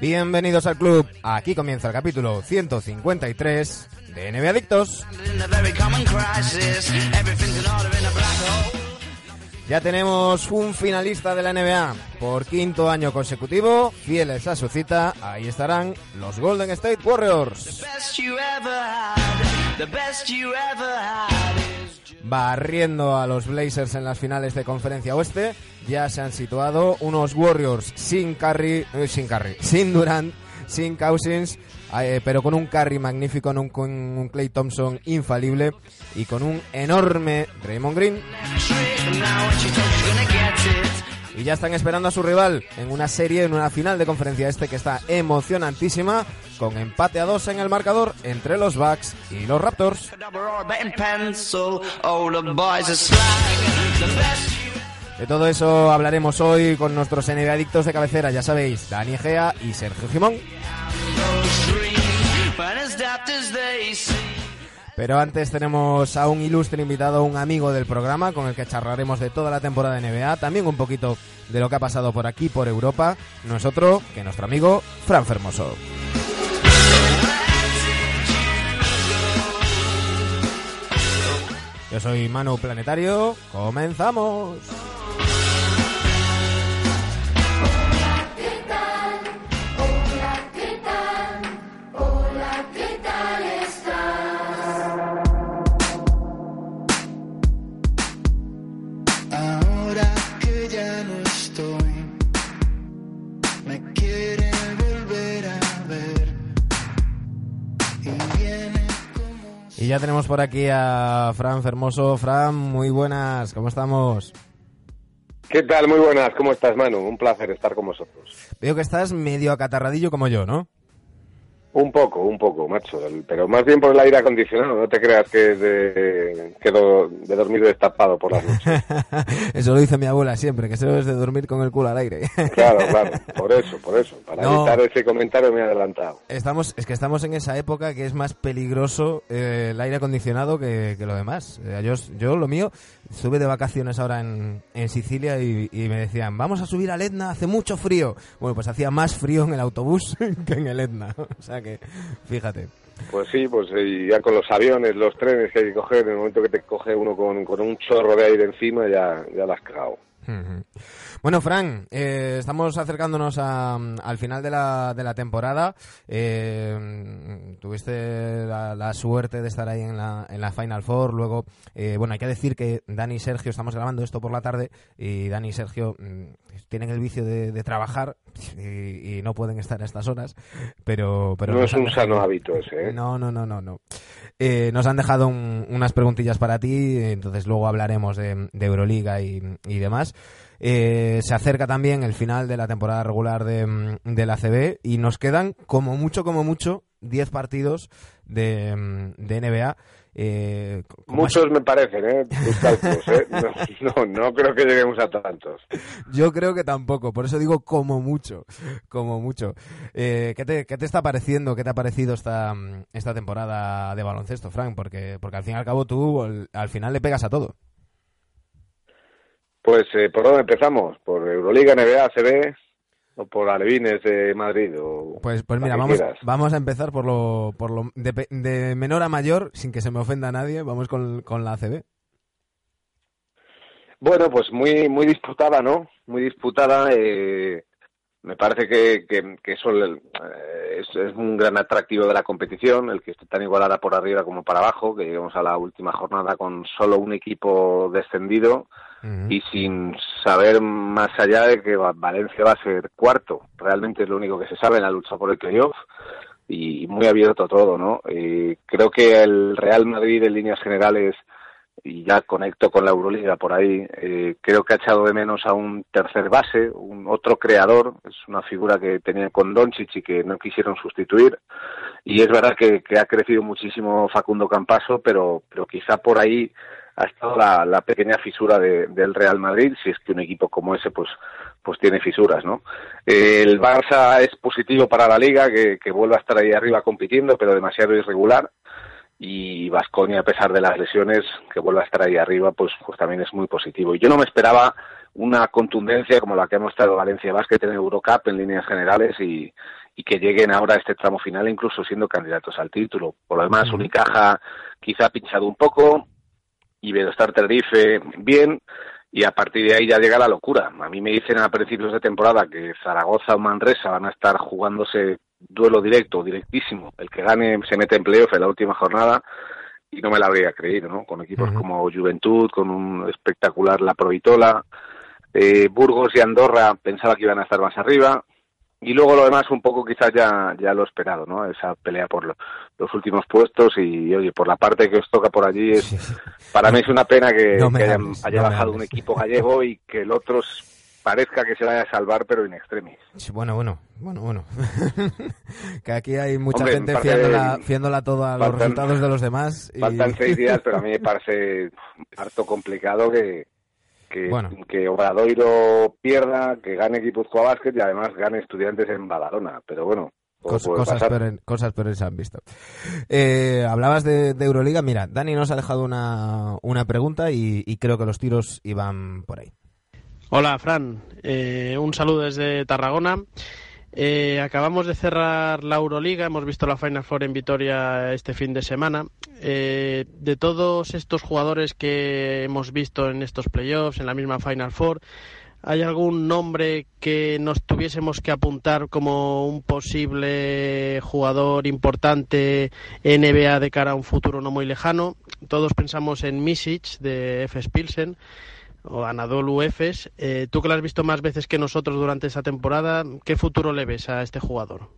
Bienvenidos al club. Aquí comienza el capítulo 153 de NBA Adictos. Ya tenemos un finalista de la NBA por quinto año consecutivo, fieles a su cita, ahí estarán los Golden State Warriors. Barriendo a los Blazers en las finales de Conferencia Oeste, ya se han situado unos Warriors sin Curry, eh, sin Curry, sin Durant, sin Cousins, eh, pero con un Curry magnífico, con un, con un Clay Thompson infalible y con un enorme Draymond Green. Y ya están esperando a su rival en una serie, en una final de conferencia este que está emocionantísima, con empate a dos en el marcador entre los Bucks y los Raptors. De todo eso hablaremos hoy con nuestros NBA adictos de cabecera, ya sabéis, Dani Egea y Sergio Jimón. Pero antes tenemos a un ilustre invitado, un amigo del programa, con el que charlaremos de toda la temporada de NBA, también un poquito de lo que ha pasado por aquí, por Europa. No es otro que nuestro amigo Fran Fermoso. Yo soy Manu Planetario, comenzamos. Y ya tenemos por aquí a Fran Fermoso. Fran, muy buenas, ¿cómo estamos? ¿Qué tal? Muy buenas, ¿cómo estás, Manu? Un placer estar con vosotros. Veo que estás medio acatarradillo como yo, ¿no? Un poco, un poco, macho, pero más bien por el aire acondicionado, no te creas que es de, que do- de dormir destapado por las noches. Eso lo dice mi abuela siempre, que se debes de dormir con el culo al aire. Claro, claro, por eso, por eso. Para No. evitar ese comentario me he adelantado. Estamos, es que estamos en esa época que es más peligroso eh, el aire acondicionado que, que lo demás. Eh, yo, yo lo mío, estuve de vacaciones ahora en, en Sicilia y, y me decían, vamos a subir al Etna, hace mucho frío. Bueno, pues hacía más frío en el autobús que en el Etna. O sea que, fíjate. Pues sí, pues eh, ya con los aviones, los trenes que hay que coger, en el momento que te coge uno con, con un chorro de aire encima, ya, ya la has cagado. Bueno, Fran, eh, estamos acercándonos a- al final de la, de la temporada. Eh, tuviste la, la suerte de estar ahí en la, en la Final Four. Luego, eh, bueno, hay que decir que Dani y Sergio, estamos grabando esto por la tarde, y Dani y Sergio mm, tienen el vicio de, de trabajar y, y no pueden estar a estas horas. Pero, pero no es un dejado- sano hábito ese, ¿eh? no, no, no, no, no. Eh, nos han dejado un- unas preguntillas para ti, entonces luego hablaremos de, de Euroliga y, y demás. Eh, se acerca también el final de la temporada regular de, de la CB y nos quedan como mucho, como mucho, 10 partidos de, de NBA. Eh, Muchos me parecen, ¿eh? Cálculos, ¿eh? No, no, no creo que lleguemos a tantos. Yo creo que tampoco, por eso digo como mucho, como mucho. Eh, ¿qué, te, qué te está pareciendo, qué te ha parecido esta, esta temporada de baloncesto, Frank? Porque, porque al fin y al cabo tú al, al final le pegas a todo. Pues, eh, ¿por dónde empezamos? ¿Por Euroliga, NBA, ACB o por Alevines de Madrid? O Pues, pues mira, vamos, quieras? vamos a empezar por lo, por lo de, de menor a mayor, sin que se me ofenda a nadie, vamos con, con la ACB. Bueno, pues muy muy disputada, ¿no? Muy disputada. eh, me parece que, que, que eso eh, es, es un gran atractivo de la competición, el que esté tan igualada por arriba como para abajo, que lleguemos a la última jornada con solo un equipo descendido Y sin saber más allá de que Va- Valencia va a ser cuarto. Realmente es lo único que se sabe en la lucha por el playoff y muy abierto todo, ¿no? Eh, creo que el Real Madrid en líneas generales y ya conecto con la Euroliga por ahí, eh, creo que ha echado de menos a un tercer base, un otro creador, es una figura que tenía con Doncic y que no quisieron sustituir, y es verdad que, que ha crecido muchísimo Facundo Campaso, pero, pero quizá por ahí ha estado la, la pequeña fisura de- del Real Madrid, si es que un equipo como ese pues pues tiene fisuras, ¿no? El Barça es positivo para la Liga, que, que vuelva a estar ahí arriba compitiendo, pero demasiado irregular, y Vasconia a pesar de las lesiones que vuelva a estar ahí arriba pues pues también es muy positivo y yo no me esperaba una contundencia como la que ha mostrado Valencia Basket en Eurocup en líneas generales y, y que lleguen ahora a este tramo final incluso siendo candidatos al título por lo demás. Unicaja quizá ha pinchado un poco y Bedostar Tenerife bien y a partir de ahí ya llega la locura. A mí me dicen a principios de temporada que Zaragoza o Manresa van a estar jugándose duelo directo, directísimo. El que gane se mete en playoff en la última jornada y no me la habría creído, ¿no? Con equipos como Juventud, con un espectacular La Provitola, eh, Burgos y Andorra pensaba que iban a estar más arriba. Y luego lo demás un poco quizás ya, ya lo esperado, ¿no? Esa pelea por lo- los últimos puestos y, oye, por la parte que os toca por allí es, Sí, para mí es una pena que, No me que haya, hables, haya no me bajado un equipo gallego y que el otro parezca que se vaya a salvar, pero in extremis. Bueno, bueno, bueno, bueno. que aquí hay mucha Hombre, gente fiándola, fiándola todo a los resultados de los demás. y- Faltan seis días, pero a mí me parece harto complicado que, que, Bueno. que Obradoiro pierda, que gane Guipúzcoa Basket y además gane Estudiantes en Badalona. Pero bueno, Cos- cosas, peores, cosas peores se han visto. Eh, hablabas de, de Euroliga. Mira, Dani nos ha dejado una, una pregunta y, y creo que los tiros iban por ahí. Hola, Fran. Eh, un saludo desde Tarragona. Eh, acabamos de cerrar la Euroliga, hemos visto la Final Four en Vitoria este fin de semana. Eh, de todos estos jugadores que hemos visto en estos playoffs, en la misma Final Four, ¿hay algún nombre que nos tuviésemos que apuntar como un posible jugador importante NBA de cara a un futuro no muy lejano? Todos pensamos en Misic de FS Pilsen o Anadolu Efes. Eh, tú que lo has visto más veces que nosotros durante esta temporada, ¿qué futuro le ves a este jugador?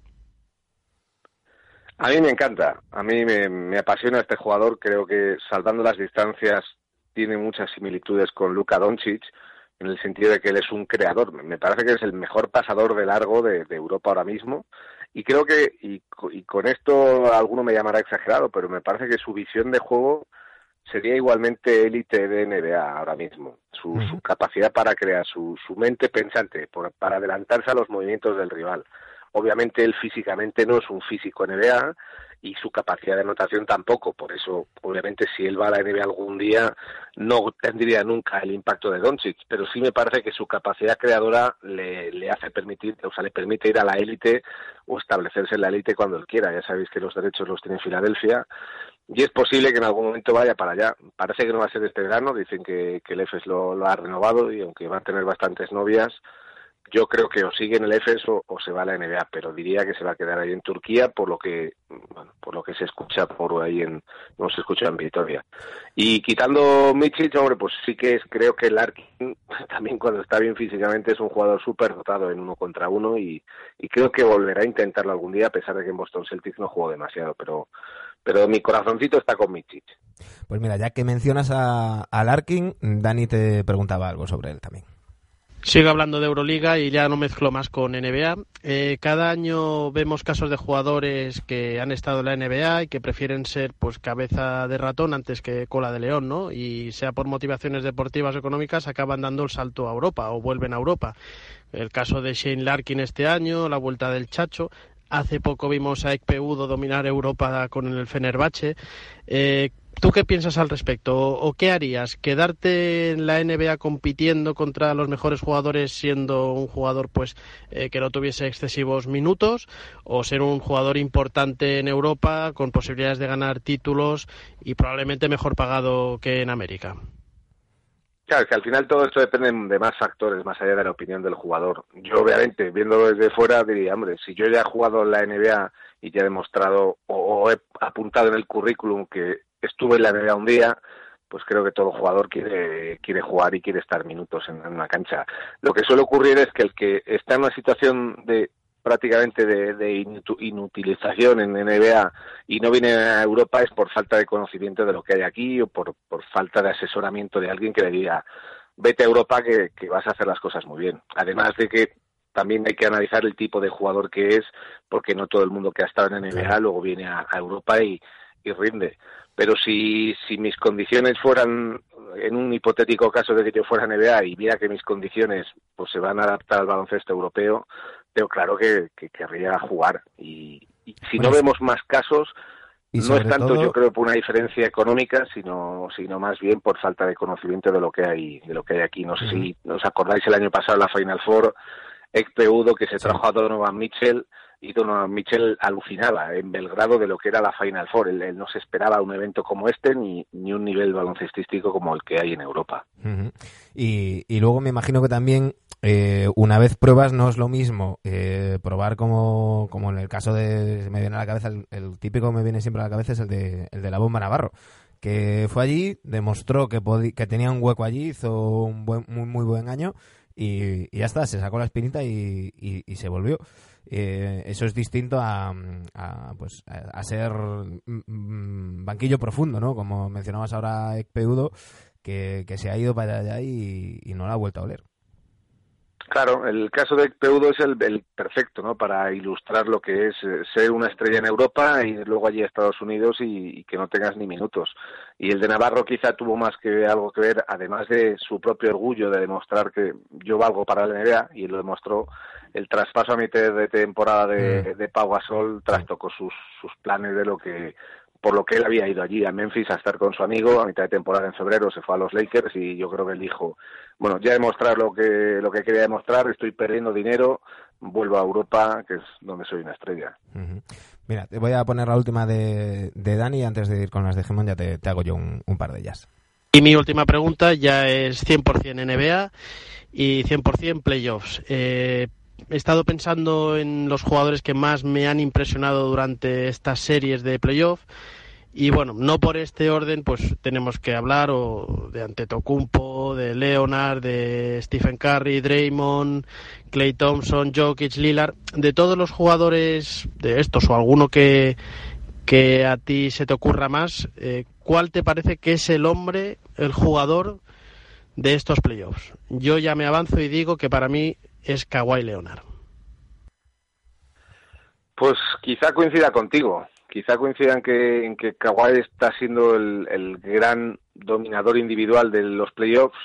A mí me encanta, a mí me, apasiona este jugador, creo que salvando las distancias tiene muchas similitudes con Luka Doncic en el sentido de que él es un creador, me parece que es el mejor pasador de largo de, Europa ahora mismo y creo que, y con esto alguno me llamará exagerado, pero me parece que su visión de juego sería igualmente élite de NBA ahora mismo. Su, su capacidad para crear, su, su mente pensante, por- para adelantarse a los movimientos del rival. Obviamente él físicamente no es un físico NBA y su capacidad de anotación tampoco. Por eso, obviamente, si él va a la NBA algún día, no tendría nunca el impacto de Doncic. Pero sí me parece que su capacidad creadora le, le hace permitir, o sea, le permite ir a la élite o establecerse en la élite cuando él quiera. Ya sabéis que los derechos los tiene Filadelfia y es posible que en algún momento vaya para allá. Parece que no va a ser este verano, dicen que, que el EFES lo, lo ha renovado y aunque va a tener bastantes novias, yo creo que o sigue en el EFES o, se va a la NBA, pero diría que se va a quedar ahí en Turquía por lo que bueno, por lo que se escucha por ahí en no se escucha en Vitoria. Y quitando Michic, hombre, pues sí que es, creo que Larkin también cuando está bien físicamente es un jugador súper dotado en uno contra uno y, y creo que volverá a intentarlo algún día a pesar de que en Boston Celtics no jugó demasiado, pero pero mi corazoncito está con Michic. Pues mira, ya que mencionas a, a Larkin, Dani te preguntaba algo sobre él también. Sigo hablando de Euroliga y ya no mezclo más con NBA. Eh, cada año vemos casos de jugadores que han estado en la NBA y que prefieren ser pues cabeza de ratón antes que cola de león, ¿no? Y sea por motivaciones deportivas o económicas acaban dando el salto a Europa o vuelven a Europa. El caso de Shane Larkin este año, la vuelta del Chacho. Hace poco vimos a Ekpeudo dominar Europa con el Fenerbahce. Eh, ¿Tú qué piensas al respecto? ¿O qué harías? ¿Quedarte en la NBA compitiendo contra los mejores jugadores siendo un jugador pues eh, que no tuviese excesivos minutos? ¿O ser un jugador importante en Europa con posibilidades de ganar títulos y probablemente mejor pagado que en América? Claro, que al final todo esto depende de más factores, más allá de la opinión del jugador. Yo, obviamente, viéndolo desde fuera, diría, hombre, si yo ya he jugado en la NBA y ya he demostrado o, he apuntado en el currículum que estuve en la NBA un día, pues creo que todo jugador quiere, quiere jugar y quiere estar minutos en una cancha. Lo que suele ocurrir es que el que está en una situación de prácticamente de, inutilización en NBA y no viene a Europa es por falta de conocimiento de lo que hay aquí o por, por falta de asesoramiento de alguien que le diga vete a Europa que, que vas a hacer las cosas muy bien. Además de que también hay que analizar el tipo de jugador que es, porque no todo el mundo que ha estado en NBA luego viene a, a Europa y, y rinde. Pero si, si mis condiciones fueran, en un hipotético caso de que yo fuera NBA y viera que mis condiciones pues se van a adaptar al baloncesto europeo, veo claro que, que querría jugar. Y, y si Bueno, no vemos más casos, no es tanto todo- yo creo por una diferencia económica sino sino más bien por falta de conocimiento de lo que hay de lo que hay aquí. No sé si os acordáis el año pasado la Final Four Ekpe Udo que se trajo a Donovan Mitchell y Donovan Mitchell alucinaba en Belgrado de lo que era la Final Four. Él, él no se esperaba un evento como este ni ni un nivel baloncestístico como el que hay en Europa. Y, y luego me imagino que también eh, una vez pruebas no es lo mismo eh, probar como, como en el caso de me viene a la cabeza el, el típico que me viene siempre a la cabeza es el de, el de la bomba Navarro que fue allí demostró que que tenía un hueco allí hizo un buen, muy muy buen año y, ya está se sacó la espinita y, y- se volvió Eh, eso es distinto a, a, pues a, a ser mm, banquillo profundo no como mencionabas ahora Ekpeudo que, que se ha ido para allá y, y no la ha vuelto a oler. Claro, el caso de Peudo es el, el perfecto, ¿no? Para ilustrar lo que es eh, ser una estrella en Europa y luego allí a Estados Unidos y, y que no tengas ni minutos. Y el de Navarro quizá tuvo más que algo que ver, además de su propio orgullo de demostrar que yo valgo para la NBA y lo demostró. El traspaso a mitad de temporada de, de Pau Gasol trastocó sus, sus planes de lo que por lo que él había ido allí a Memphis a estar con su amigo a mitad de temporada en febrero se fue a los Lakers y yo creo que él dijo bueno ya he demostrado lo que lo que quería demostrar estoy perdiendo dinero vuelvo a Europa que es donde soy una estrella. Mira, te voy a poner la última de, de Dani y antes de ir con las de Gemón ya te, te hago yo un, un par de ellas. Y mi última pregunta ya es 100% NBA y 100% playoffs. Eh, he estado pensando en los jugadores que más me han impresionado durante estas series de playoff y bueno, no por este orden pues tenemos que hablar o de Antetokounmpo, de Leonard, de Stephen Curry, Draymond, Clay Thompson, Jokic, Lillard, de todos los jugadores de estos o alguno que que a ti se te ocurra más, eh, ¿cuál te parece que es el hombre, el jugador de estos playoffs? Yo ya me avanzo y digo que para mí es Kawhi Leonard. Pues quizá coincida contigo, quizá coincida en que, en que Kawhi está siendo el, el gran dominador individual de los playoffs,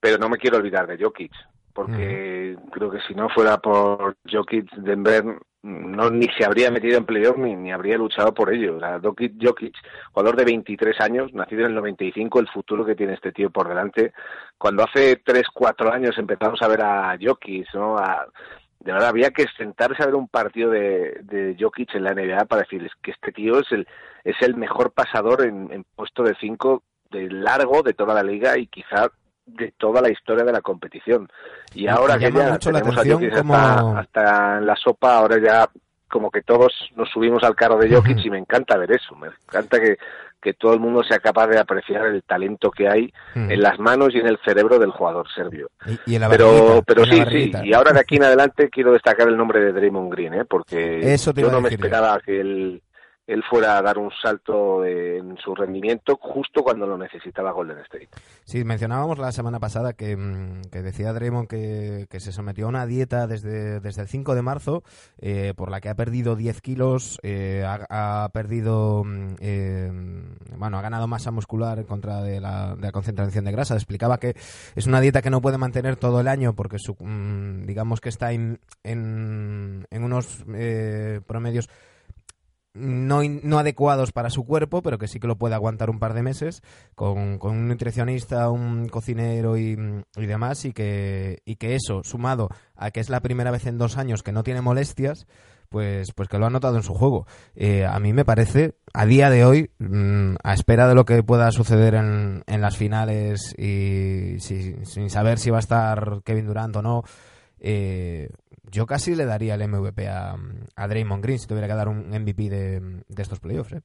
pero no me quiero olvidar de Jokic, porque creo que si no fuera por Jokic, Denver no ni se habría metido en playoffs ni, ni habría luchado por ello. O sea, Jokic, Jokic, jugador de 23 años, nacido en el 95, el futuro que tiene este tío por delante. Cuando hace 3, 4 años empezamos a ver a Jokic, ¿no? De verdad había que sentarse a ver un partido de, Jokic en la NBA para decirles que este tío es el es el mejor pasador en, en puesto de cinco de largo de toda la liga y quizá de toda la historia de la competición. Y Me ahora que ya tenemos a Jokic como- hasta, hasta en la sopa, ahora ya como que todos nos subimos al carro de Jokic y me encanta ver eso, me encanta que, que todo el mundo sea capaz de apreciar el talento que hay en las manos y en el cerebro del jugador serbio. Y, y en la Pero, pero en la sí, sí, y ahora de aquí en adelante quiero destacar el nombre de Draymond Green, ¿eh? porque Eso yo no me esperaba que él, él fuera a dar un salto en su rendimiento justo cuando lo necesitaba Golden State. Sí, mencionábamos la semana pasada que, mm, que decía Draymond que, que se sometió a una dieta desde, desde el 5 de marzo eh, por la que ha perdido 10 kilos, eh, ha, perdido, mm, eh, bueno, ha ganado masa muscular en contra de la, concentración de grasa. Explicaba que es una dieta que no puede mantener todo el año porque su, mm, digamos que está en, en, en unos eh, promedios no, no adecuados para su cuerpo, pero que sí que lo puede aguantar un par de meses con, con un nutricionista, un cocinero y, y demás, y que, y que eso, sumado a que es la primera vez en dos años que no tiene molestias, pues, pues que lo ha notado en su juego. Eh, a mí me parece, a día de hoy, mm, a espera de lo que pueda suceder en, en las finales y si- sin saber si va a estar Kevin Durant o no, eh, yo casi le daría el MVP a, a Draymond Green si tuviera que dar un MVP de, de estos playoffs. ¿eh?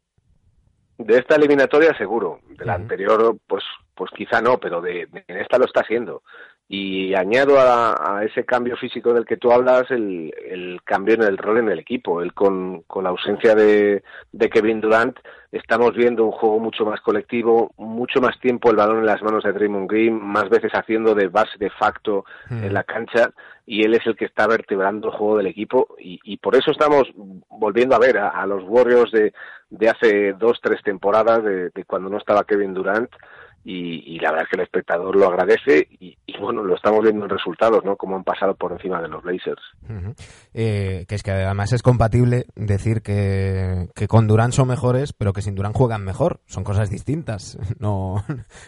De esta eliminatoria seguro, de la anterior pues pues quizá no, pero de, de- en esta lo está haciendo. Y añado a, a ese cambio físico del que tú hablas el, el cambio en el rol en el equipo. Él con, con la ausencia de, de Kevin Durant estamos viendo un juego mucho más colectivo, mucho más tiempo el balón en las manos de Draymond Green, más veces haciendo de base de facto en la cancha y él es el que está vertebrando el juego del equipo y, y por eso estamos volviendo a ver a, a los Warriors de, de hace dos, tres temporadas de, de cuando no estaba Kevin Durant y, y la verdad es que el espectador lo agradece y, y, bueno, lo estamos viendo en resultados, ¿no? Como han pasado por encima de los Blazers. Eh, que es que además es compatible decir que, que con Durán son mejores, pero que sin Durán juegan mejor. Son cosas distintas. No.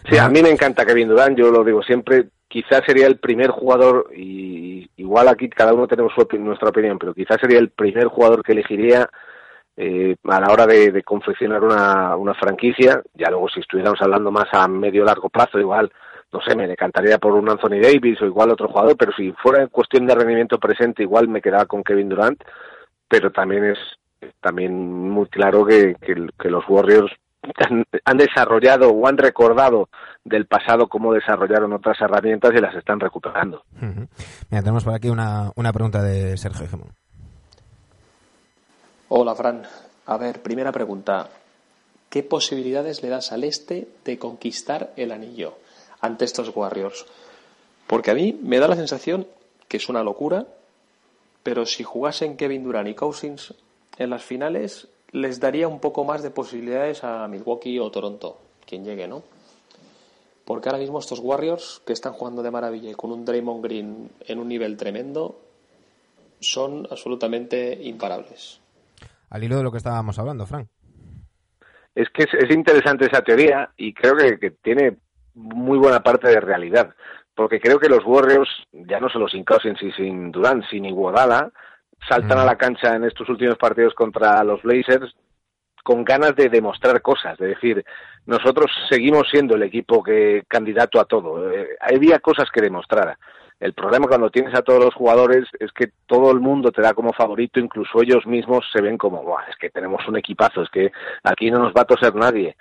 Sí, a mí me encanta Kevin Durant, yo lo digo siempre, quizás sería el primer jugador, y igual aquí cada uno tenemos su nuestra opinión, pero quizás sería el primer jugador que elegiría eh, a la hora de, confeccionar una, franquicia, ya luego si estuviéramos hablando más a medio largo plazo, igual, no sé, me decantaría por un Anthony Davis o igual otro jugador, pero si fuera cuestión de rendimiento presente, igual me quedaba con Kevin Durant, pero también es también muy claro que, que, los Warriors han, han desarrollado o han recordado del pasado cómo desarrollaron otras herramientas y las están recuperando. Tenemos por aquí una, una pregunta de Sergio Gemón. Hola, Fran. A ver, primera pregunta. ¿Qué posibilidades le das al este de conquistar el anillo ante estos Warriors? Porque a mí me da la sensación que es una locura, pero si jugasen Kevin Durant y Cousins en las finales, les daría un poco más de posibilidades a Milwaukee o Toronto, quien llegue, ¿no? Porque ahora mismo estos Warriors, que están jugando de maravilla y con un Draymond Green en un nivel tremendo, son absolutamente imparables. Al hilo de lo que estábamos hablando, Frank. Es que es, es interesante esa teoría y creo que, que tiene muy buena parte de realidad, porque creo que los Warriors, ya no solo sin Cousins y sin Durant, sin Iguodala, saltan Mm. a la cancha en estos últimos partidos contra los Blazers con ganas de demostrar cosas, de decir, nosotros seguimos siendo el equipo que candidato a todo. Eh, había cosas que demostrar. El problema cuando tienes a todos los jugadores es que todo el mundo te da como favorito, incluso ellos mismos se ven como, Buah, es que tenemos un equipazo, es que aquí no nos va a toser nadie.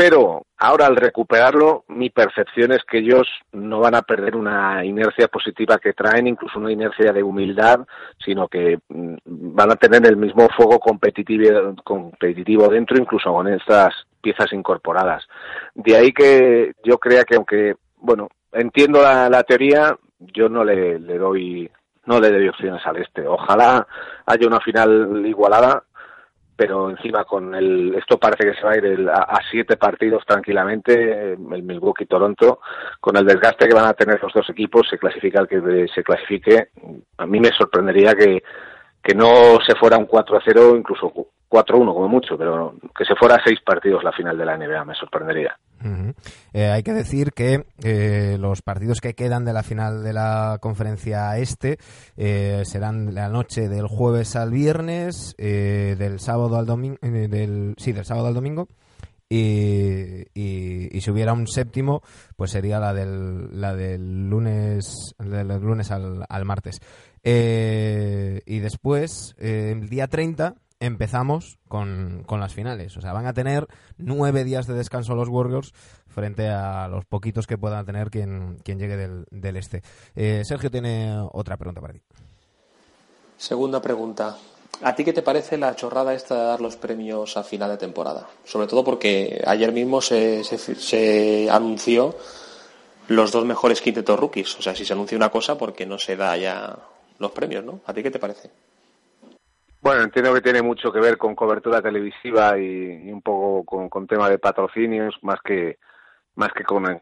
Pero ahora al recuperarlo, mi percepción es que ellos no van a perder una inercia positiva que traen, incluso una inercia de humildad, sino que mm, van a tener el mismo fuego competitivo, competitivo dentro, incluso con estas piezas incorporadas. De ahí que yo crea que aunque, bueno, entiendo la, la teoría, yo no le, le doy no le doy opciones al este. Ojalá haya una final igualada, pero encima con el esto parece que se va a ir el- a, a siete partidos tranquilamente el Milwaukee Toronto con el desgaste que van a tener los dos equipos se clasifica el que se clasifique a mí me sorprendería que que no se fuera un 4-0 incluso 4-1 como mucho pero que se fuera a seis partidos la final de la NBA me sorprendería. Eh, hay que decir que eh, los partidos que quedan de la final de la conferencia este eh, serán la noche del jueves al viernes, eh, del sábado al domingo, del, sí, del sábado al domingo. Y, y- y si hubiera un séptimo, pues sería la del, la del lunes, del lunes al, al martes. Eh, y después, eh, el día 30, empezamos con, con las finales. O sea, van a tener nueve días de descanso los Warriors frente a los poquitos que puedan tener quien, quien llegue del, del este. Eh, Sergio tiene otra pregunta para ti. Segunda pregunta. ¿A ti qué te parece la chorrada esta de dar los premios a final de temporada? Sobre todo porque ayer mismo se, se, se anunció los dos mejores quintetos rookies. O sea, si se anuncia una cosa, porque no se da ya los premios, ¿no? ¿A ti qué te parece? Bueno, entiendo que tiene mucho que ver con cobertura televisiva y, un poco con, con tema de patrocinios, más que más que con el-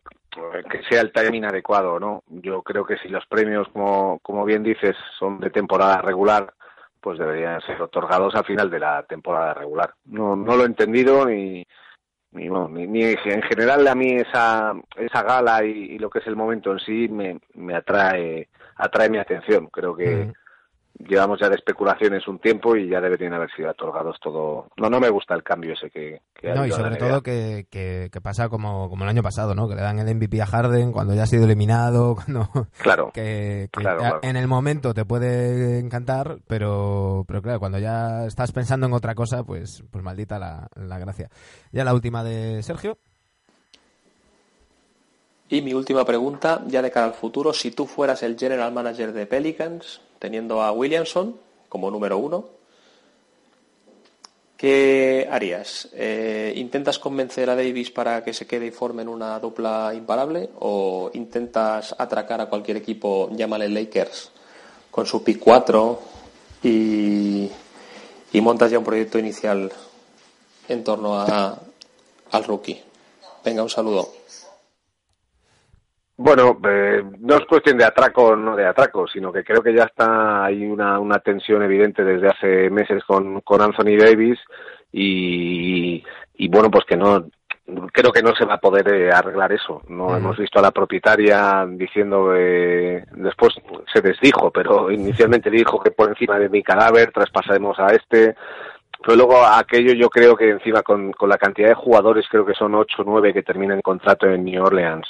que sea el timing adecuado, ¿no? Yo creo que si los premios, como, como bien dices, son de temporada regular, pues deberían ser otorgados al final de la temporada regular. No, no lo he entendido ni, ni, bueno, ni, ni en general a mí esa, esa gala y, lo que es el momento en sí me, me atrae, atrae mi atención. Creo que. Llevamos ya de especulaciones un tiempo y ya deberían haber sido otorgados todo. No, no me gusta el cambio ese que. que ha No, y sobre todo que, que, que pasa como, como el año pasado, ¿no? Que le dan el MVP a Harden cuando ya ha sido eliminado, cuando Claro. que, que Claro, claro. en el momento te puede encantar, pero, pero claro, cuando ya estás pensando en otra cosa, pues, pues maldita la, la gracia. Ya la última de Sergio. Y mi última pregunta, ya de cara al futuro, si tú fueras el general manager de Pelicans, teniendo a Williamson como número uno, ¿qué harías? Eh, ¿Intentas convencer a Davis para que se quede y formen una dupla imparable? ¿O intentas atracar a cualquier equipo, llámale Lakers, con su pick 4 y, y montas ya un proyecto inicial en torno a, al rookie? Venga, un saludo. Bueno, eh, no es cuestión de atraco o no de atraco, sino que creo que ya está hay una, una tensión evidente desde hace meses con, con Anthony Davis y, y bueno, pues que no creo que no se va a poder eh, arreglar eso. No hemos visto a la propietaria diciendo que después se desdijo, pero inicialmente dijo que por encima de mi cadáver traspasaremos a este. Pero luego aquello yo creo que encima con, con la cantidad de jugadores, creo que son ocho o nueve que terminan contrato en New Orleans.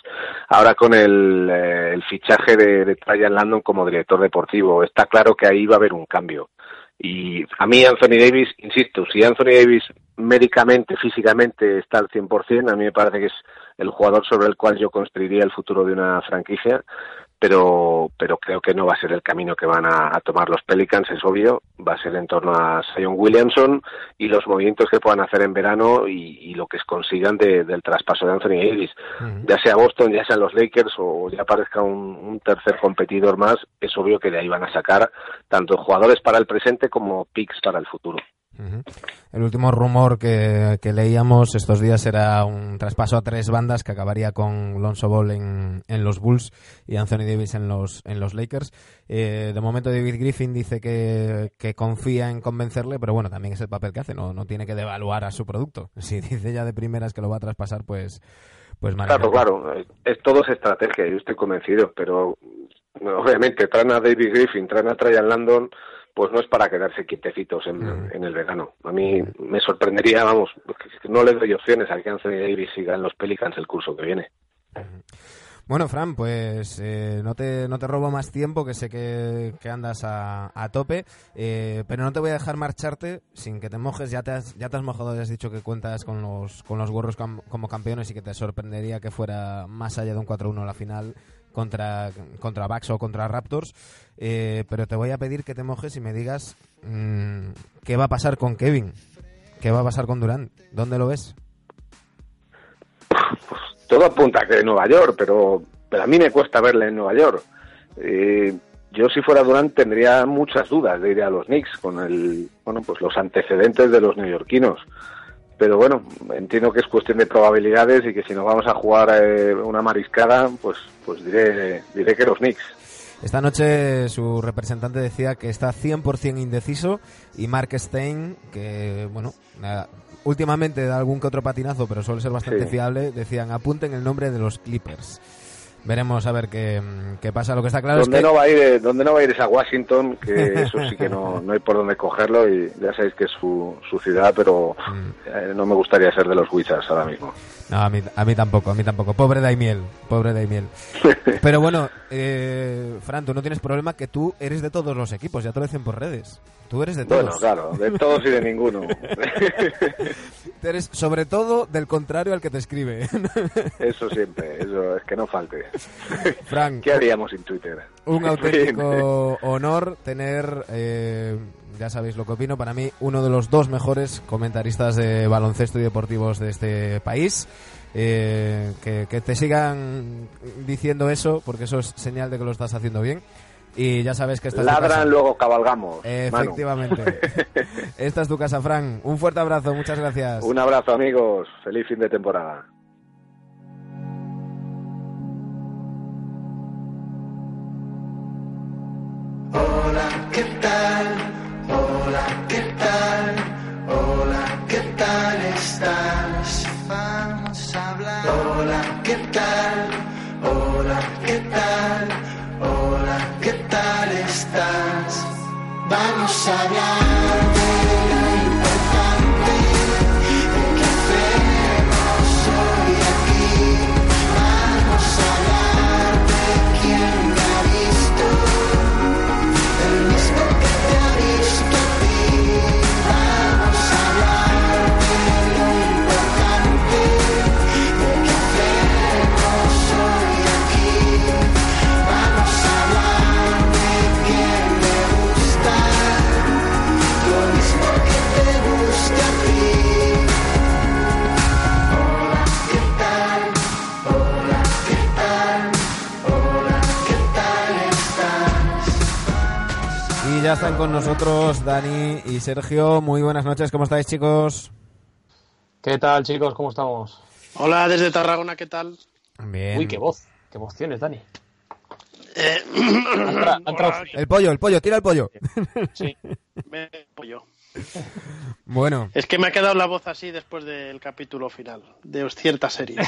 Ahora con el, eh, el fichaje de, de Landon como director deportivo, está claro que ahí va a haber un cambio. Y a mí Anthony Davis, insisto, si Anthony Davis médicamente, físicamente está al 100%, a mí me parece que es el jugador sobre el cual yo construiría el futuro de una franquicia, pero, pero creo que no va a ser el camino que van a, a tomar los Pelicans, es obvio, va a ser en torno a Zion Williamson y los movimientos que puedan hacer en verano y, y lo que consigan de- del traspaso de Anthony Davis. Ya sea Boston, ya sean los Lakers o ya aparezca un, un tercer competidor más, es obvio que de ahí van a sacar tanto jugadores para el presente como picks para el futuro. El último rumor que, que leíamos estos días era un traspaso a tres bandas que acabaría con Lonzo Ball en, los Bulls y Anthony Davis en los, en los Lakers. Eh, de momento David Griffin dice que, confía en convencerle, pero bueno, también es el papel que hace, no, no tiene que devaluar a su producto. Si dice ya de primeras que lo va a traspasar, pues, pues Claro, claro, es, todo es estrategia, yo estoy convencido, pero obviamente traen a David Griffin, traen a Tryon Landon, pues no es para quedarse quietecitos en, Mm. en el verano. A mí me sorprendería, vamos, no le doy opciones a que Anthony Davis siga en los Pelicans el curso que viene. Bueno, Fran, pues eh, no, te, no te robo más tiempo, que sé que, que andas a, a tope, eh, pero no te voy a dejar marcharte sin que te mojes. Ya te has, ya te has mojado y has dicho que cuentas con los, con los gorros cam- como campeones y que te sorprendería que fuera más allá de un 4-1 la final contra, contra Bucks o contra Raptors. Eh, pero te voy a pedir que te mojes y me digas mm, qué va a pasar con Kevin, qué va a pasar con Durant, ¿dónde lo ves? pues todo apunta a que en Nueva York, pero, pero a mí me cuesta verle en Nueva York. Eh, yo si fuera Durant tendría muchas dudas de ir a los Knicks con el, bueno, pues los antecedentes de los neoyorquinos. Pero bueno, entiendo que es cuestión de probabilidades y que si nos vamos a jugar eh, una mariscada, pues, pues diré, diré que los Knicks. Esta noche su representante decía que está 100% indeciso y Mark Stein, que bueno, últimamente da algún que otro patinazo, pero suele ser bastante Sí. fiable, decían apunten el nombre de los Clippers. Veremos a ver qué, qué pasa. Lo que está claro es que no va a ir, eh, donde no va a ir es a Washington, que eso sí que no, no hay por dónde cogerlo y ya sabéis que es su, su ciudad, pero Mm. eh, no me gustaría ser de los Wizards ahora mismo. No, a mí, a mí tampoco, a mí tampoco. Pobre Daimiel, pobre Daimiel. Pero bueno, eh, Fran, tú no tienes problema que tú eres de todos los equipos, ya te lo dicen por redes. Tú eres de todos. Bueno, claro, de todos y de ninguno. Tú eres sobre todo del contrario al que te escribe. Eso siempre, eso es que no falte. Frank, ¿Qué haríamos sin Twitter? un auténtico honor tener, eh, ya sabéis lo que opino, para mí uno de los dos mejores comentaristas de baloncesto y deportivos de este país. Eh, que, que te sigan diciendo eso, porque eso es señal de que lo estás haciendo bien. Y ya sabes que esta es tu casa. Ladran, luego cabalgamos. Manu. Efectivamente. Esta es tu casa, Fran. Un fuerte abrazo, muchas gracias. Un abrazo, amigos. Feliz fin de temporada. Hola, ¿qué tal? Hola, ¿qué tal? Hola, ¿qué tal estás? Vamos a hablar. Hola, ¿qué tal? Hola, ¿qué tal? Hola, ¿qué tal estás? Vamos a hablar ya están con nosotros Dani y Sergio. Muy buenas noches, ¿cómo estáis chicos? ¿Qué tal, chicos? ¿Cómo estamos? Hola desde Tarragona, ¿qué tal? Bien. Uy, qué voz. Qué voz tienes, Dani. Eh, entra- El pollo, el pollo, tira el pollo. Sí. me pollo. Bueno, Es que me ha quedado la voz así después del capítulo final de cierta serie.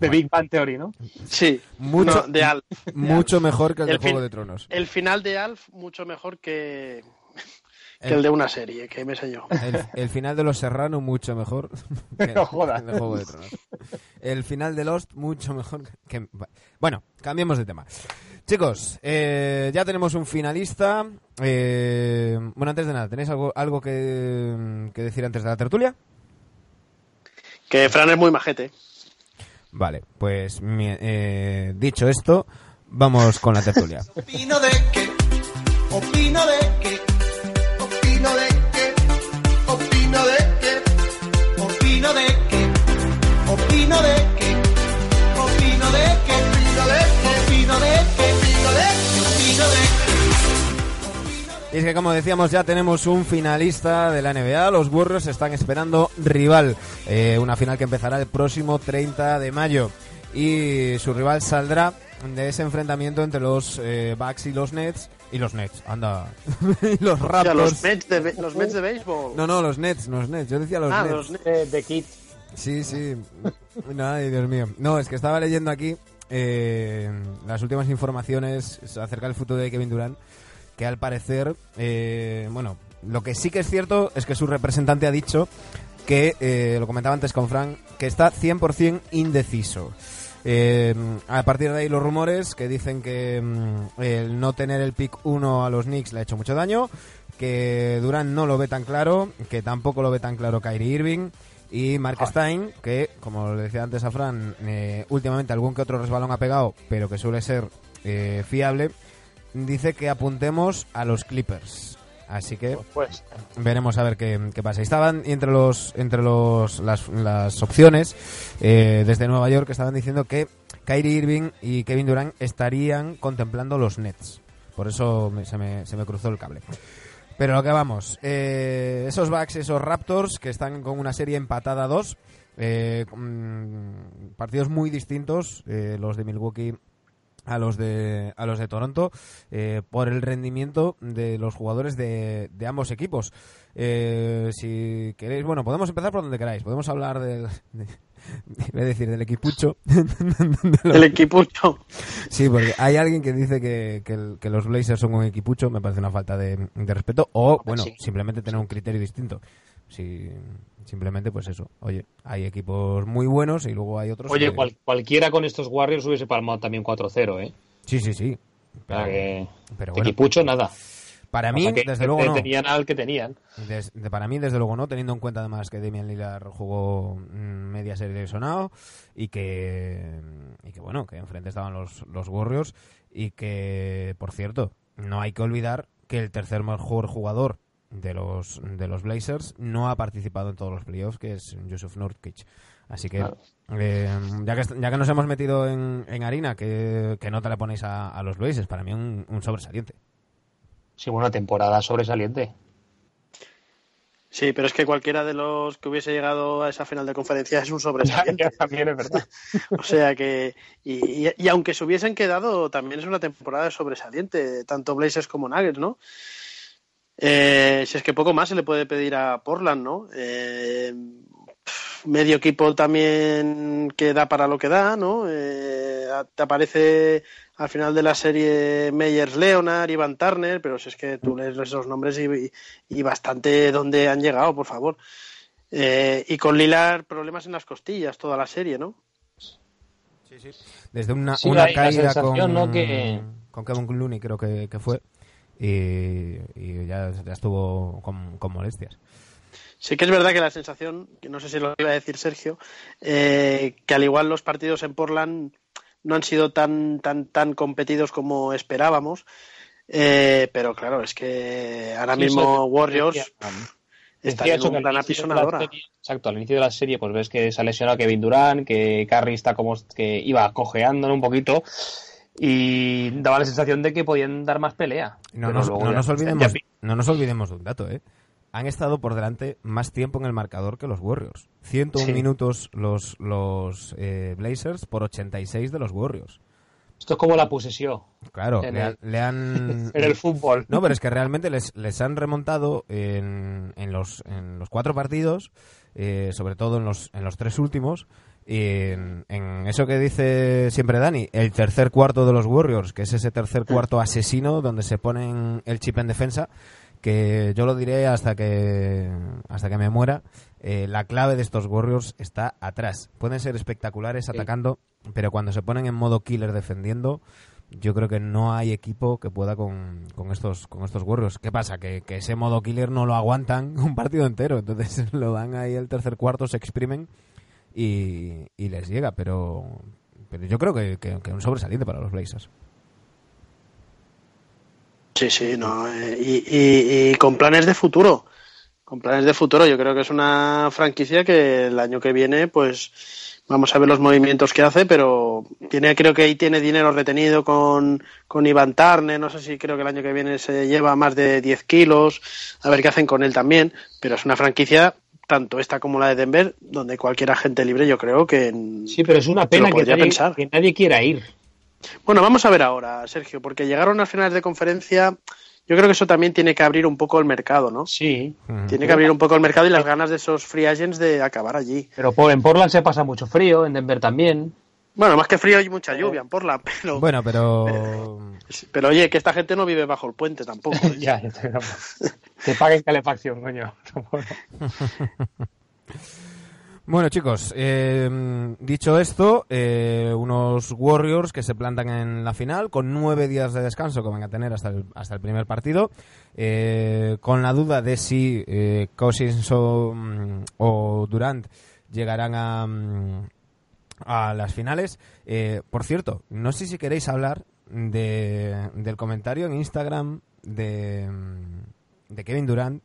De Big Bang Theory, ¿no? Sí, Mucho- no, de Alf. mucho mejor que el de El Juego de Tronos. El final de Alf mucho mejor que, que El- el de una serie, que me sé yo. El, el final de Los Serrano mucho mejor que el, No jodas. el de Juego de Tronos. El final de Lost mucho mejor que... Bueno, cambiemos de tema. Chicos, eh, ya tenemos un finalista. Eh, bueno, antes de nada, ¿tenéis algo, algo que, que decir antes de la tertulia? Que Fran es muy majete. Vale, pues eh, dicho esto, vamos con la tertulia. Opino de que, opino de Y es que como decíamos ya tenemos un finalista de la NBA, los Warriors están esperando rival, eh, una final que empezará el próximo 30 de mayo y su rival saldrá de ese enfrentamiento entre los eh, Bucks y los Nets y los Nets, anda, y los O sea, Raptors. los Mets de, be- los Mets de béisbol. No, no, los Nets, los Nets, yo decía los ah, Nets. los Nets. De, de Kid. Sí, sí. Ay, Dios mío. No, es que estaba leyendo aquí eh, las últimas informaciones acerca del futuro de Kevin Durant, que al parecer, eh, bueno, lo que sí que es cierto es que su representante ha dicho que, eh, lo comentaba antes con Frank, que está 100% indeciso. Eh, a partir de ahí los rumores que dicen que mm, el no tener el pick 1 a los Knicks le ha hecho mucho daño, que Durant no lo ve tan claro, que tampoco lo ve tan claro Kyrie Irving y Mark Stein, que como le decía antes a Fran, eh, últimamente algún que otro resbalón ha pegado, pero que suele ser eh, fiable, dice que apuntemos a los Clippers. Así que Pues, veremos a ver qué, qué pasa. Y estaban entre los entre los las, las opciones eh, desde Nueva York estaban diciendo que Kyrie Irving y Kevin Durant estarían contemplando los Nets. Por eso me- se, me, se me cruzó el cable. Pero lo que vamos, eh, esos Bucks, esos Raptors que están con una serie empatada a dos, eh, con partidos muy distintos, eh, los de Milwaukee a los de a los de Toronto eh, por el rendimiento de los jugadores de, de ambos equipos. Eh, si queréis, bueno, podemos empezar por donde queráis. Podemos hablar del, de, a decir del equipucho. De los- El equipucho. Sí, porque hay alguien que dice que, que que los Blazers son un equipucho, me parece una falta de, de respeto, o bueno, sí. simplemente tener un criterio distinto. Sí, simplemente pues eso. Oye, hay equipos muy buenos y luego hay otros. oye, cual- cualquiera con estos Warriors hubiese palmado también 4-0, ¿eh? Sí, sí, sí. Pero, que... pero bueno, Equipucho, nada. para O mí, sea que desde luego no. Tenían al que tenían. De- para mí, desde luego no, teniendo en cuenta además que Damian Lillard jugó mm, media serie lesionado y que, y que bueno, que enfrente estaban los, los Warriors y que, por cierto, no hay que olvidar que el tercer mejor jugador de los, de los Blazers no ha participado en todos los playoffs, que es Yusuf Nurkic. Así que, Claro. eh, ya que, ya que nos hemos metido en, en harina, que, que no te la ponéis a, a los Blazers, para mí un, un sobresaliente. Sí, buena temporada sobresaliente. Sí, pero es que cualquiera de los que hubiese llegado a esa final de conferencia es un sobresaliente. también es verdad. O sea que, y, y- y aunque se hubiesen quedado, también es una temporada sobresaliente, tanto Blazers como Nuggets, ¿no? Eh, si es que poco más se le puede pedir a Portland, ¿no? Eh, medio equipo también que da para lo que da, ¿no? Eh, te aparece al final de la serie Meyers Leonard, Ivan Turner, pero si es que tú lees esos nombres y, y bastante dónde han llegado, por favor. Eh, y con Lilar problemas en las costillas toda la serie, ¿no? Sí, sí. Desde una, Sí, una caída con, ¿no? que- con Kevin Clooney, creo que, que fue, y, y ya, ya estuvo con, con molestias. Sí que es verdad que la sensación, que no sé si lo iba a decir Sergio, eh, que al igual los partidos en Portland no han sido tan tan tan competidos como esperábamos, eh, pero claro, es que ahora Sí, mismo eso- Warriors decía, está en de la apisonadora. serie- Exacto, al inicio de la serie pues ves que se ha lesionado Kevin Durant, que Curry está como que iba cojeando un poquito y daba la sensación de que podían dar más pelea. No, nos, luego no ya- nos olvidemos, ya- no nos olvidemos de un dato, ¿eh? Han estado por delante más tiempo en el marcador que los Warriors. 101 Sí. minutos los, los eh, Blazers por 86 de los Warriors. Esto es como la posesión Claro, el- le han... en el fútbol. No, pero es que realmente les, les han remontado en, en, los, en los cuatro partidos, eh, sobre todo en los, en los tres últimos. Y en, en eso que dice siempre Dani, el tercer cuarto de los Warriors, que es ese tercer cuarto asesino donde se ponen el chip en defensa, que yo lo diré hasta que hasta que me muera. eh, la clave de estos Warriors está atrás. Pueden ser espectaculares atacando, pero cuando se ponen en modo killer defendiendo, yo creo que no hay equipo que pueda con, con estos con estos Warriors. ¿Qué pasa? Que, que ese modo killer no lo aguantan un partido entero. Entonces lo dan ahí el tercer cuarto, se exprimen y, les llega. Pero, pero yo creo que, que, que un sobresaliente para los Blazers. Sí, sí, no. eh, y, y- y con planes de futuro. Con planes de futuro. Yo creo que es una franquicia que el año que viene, pues vamos a ver los movimientos que hace, pero tiene, creo que ahí tiene dinero retenido con, con Iván Tarne. No sé si creo que el año que viene se lleva más de 10 kilos. A ver qué hacen con él también. Pero es una franquicia, tanto esta como la de Denver, donde cualquier agente libre, yo creo que. Sí, pero es una pena que nadie, pensar. que nadie quiera ir. Bueno, vamos a ver ahora, Sergio, porque llegaron a finales de conferencia. Yo creo que eso también tiene que abrir un poco el mercado, ¿no? Sí, Tiene que abrir un poco el mercado y las ganas de esos free agents de acabar allí. pero en Portland se pasa mucho frío, en Denver también. Bueno, más que frío hay mucha lluvia en Portland, pero, Bueno, pero... pero oye, que esta gente no vive bajo el puente tampoco. ¿eh? ya, ya te Que paguen calefacción, coño. Bueno, chicos, eh, dicho esto, eh, unos Warriors que se plantan en la final con nueve días de descanso que van a tener hasta el, hasta el primer partido, eh, con la duda de si eh, Cousins o, mm, o Durant llegarán a, mm, a las finales. Eh, por cierto, no sé si queréis hablar de, del comentario en Instagram de, de Kevin Durant.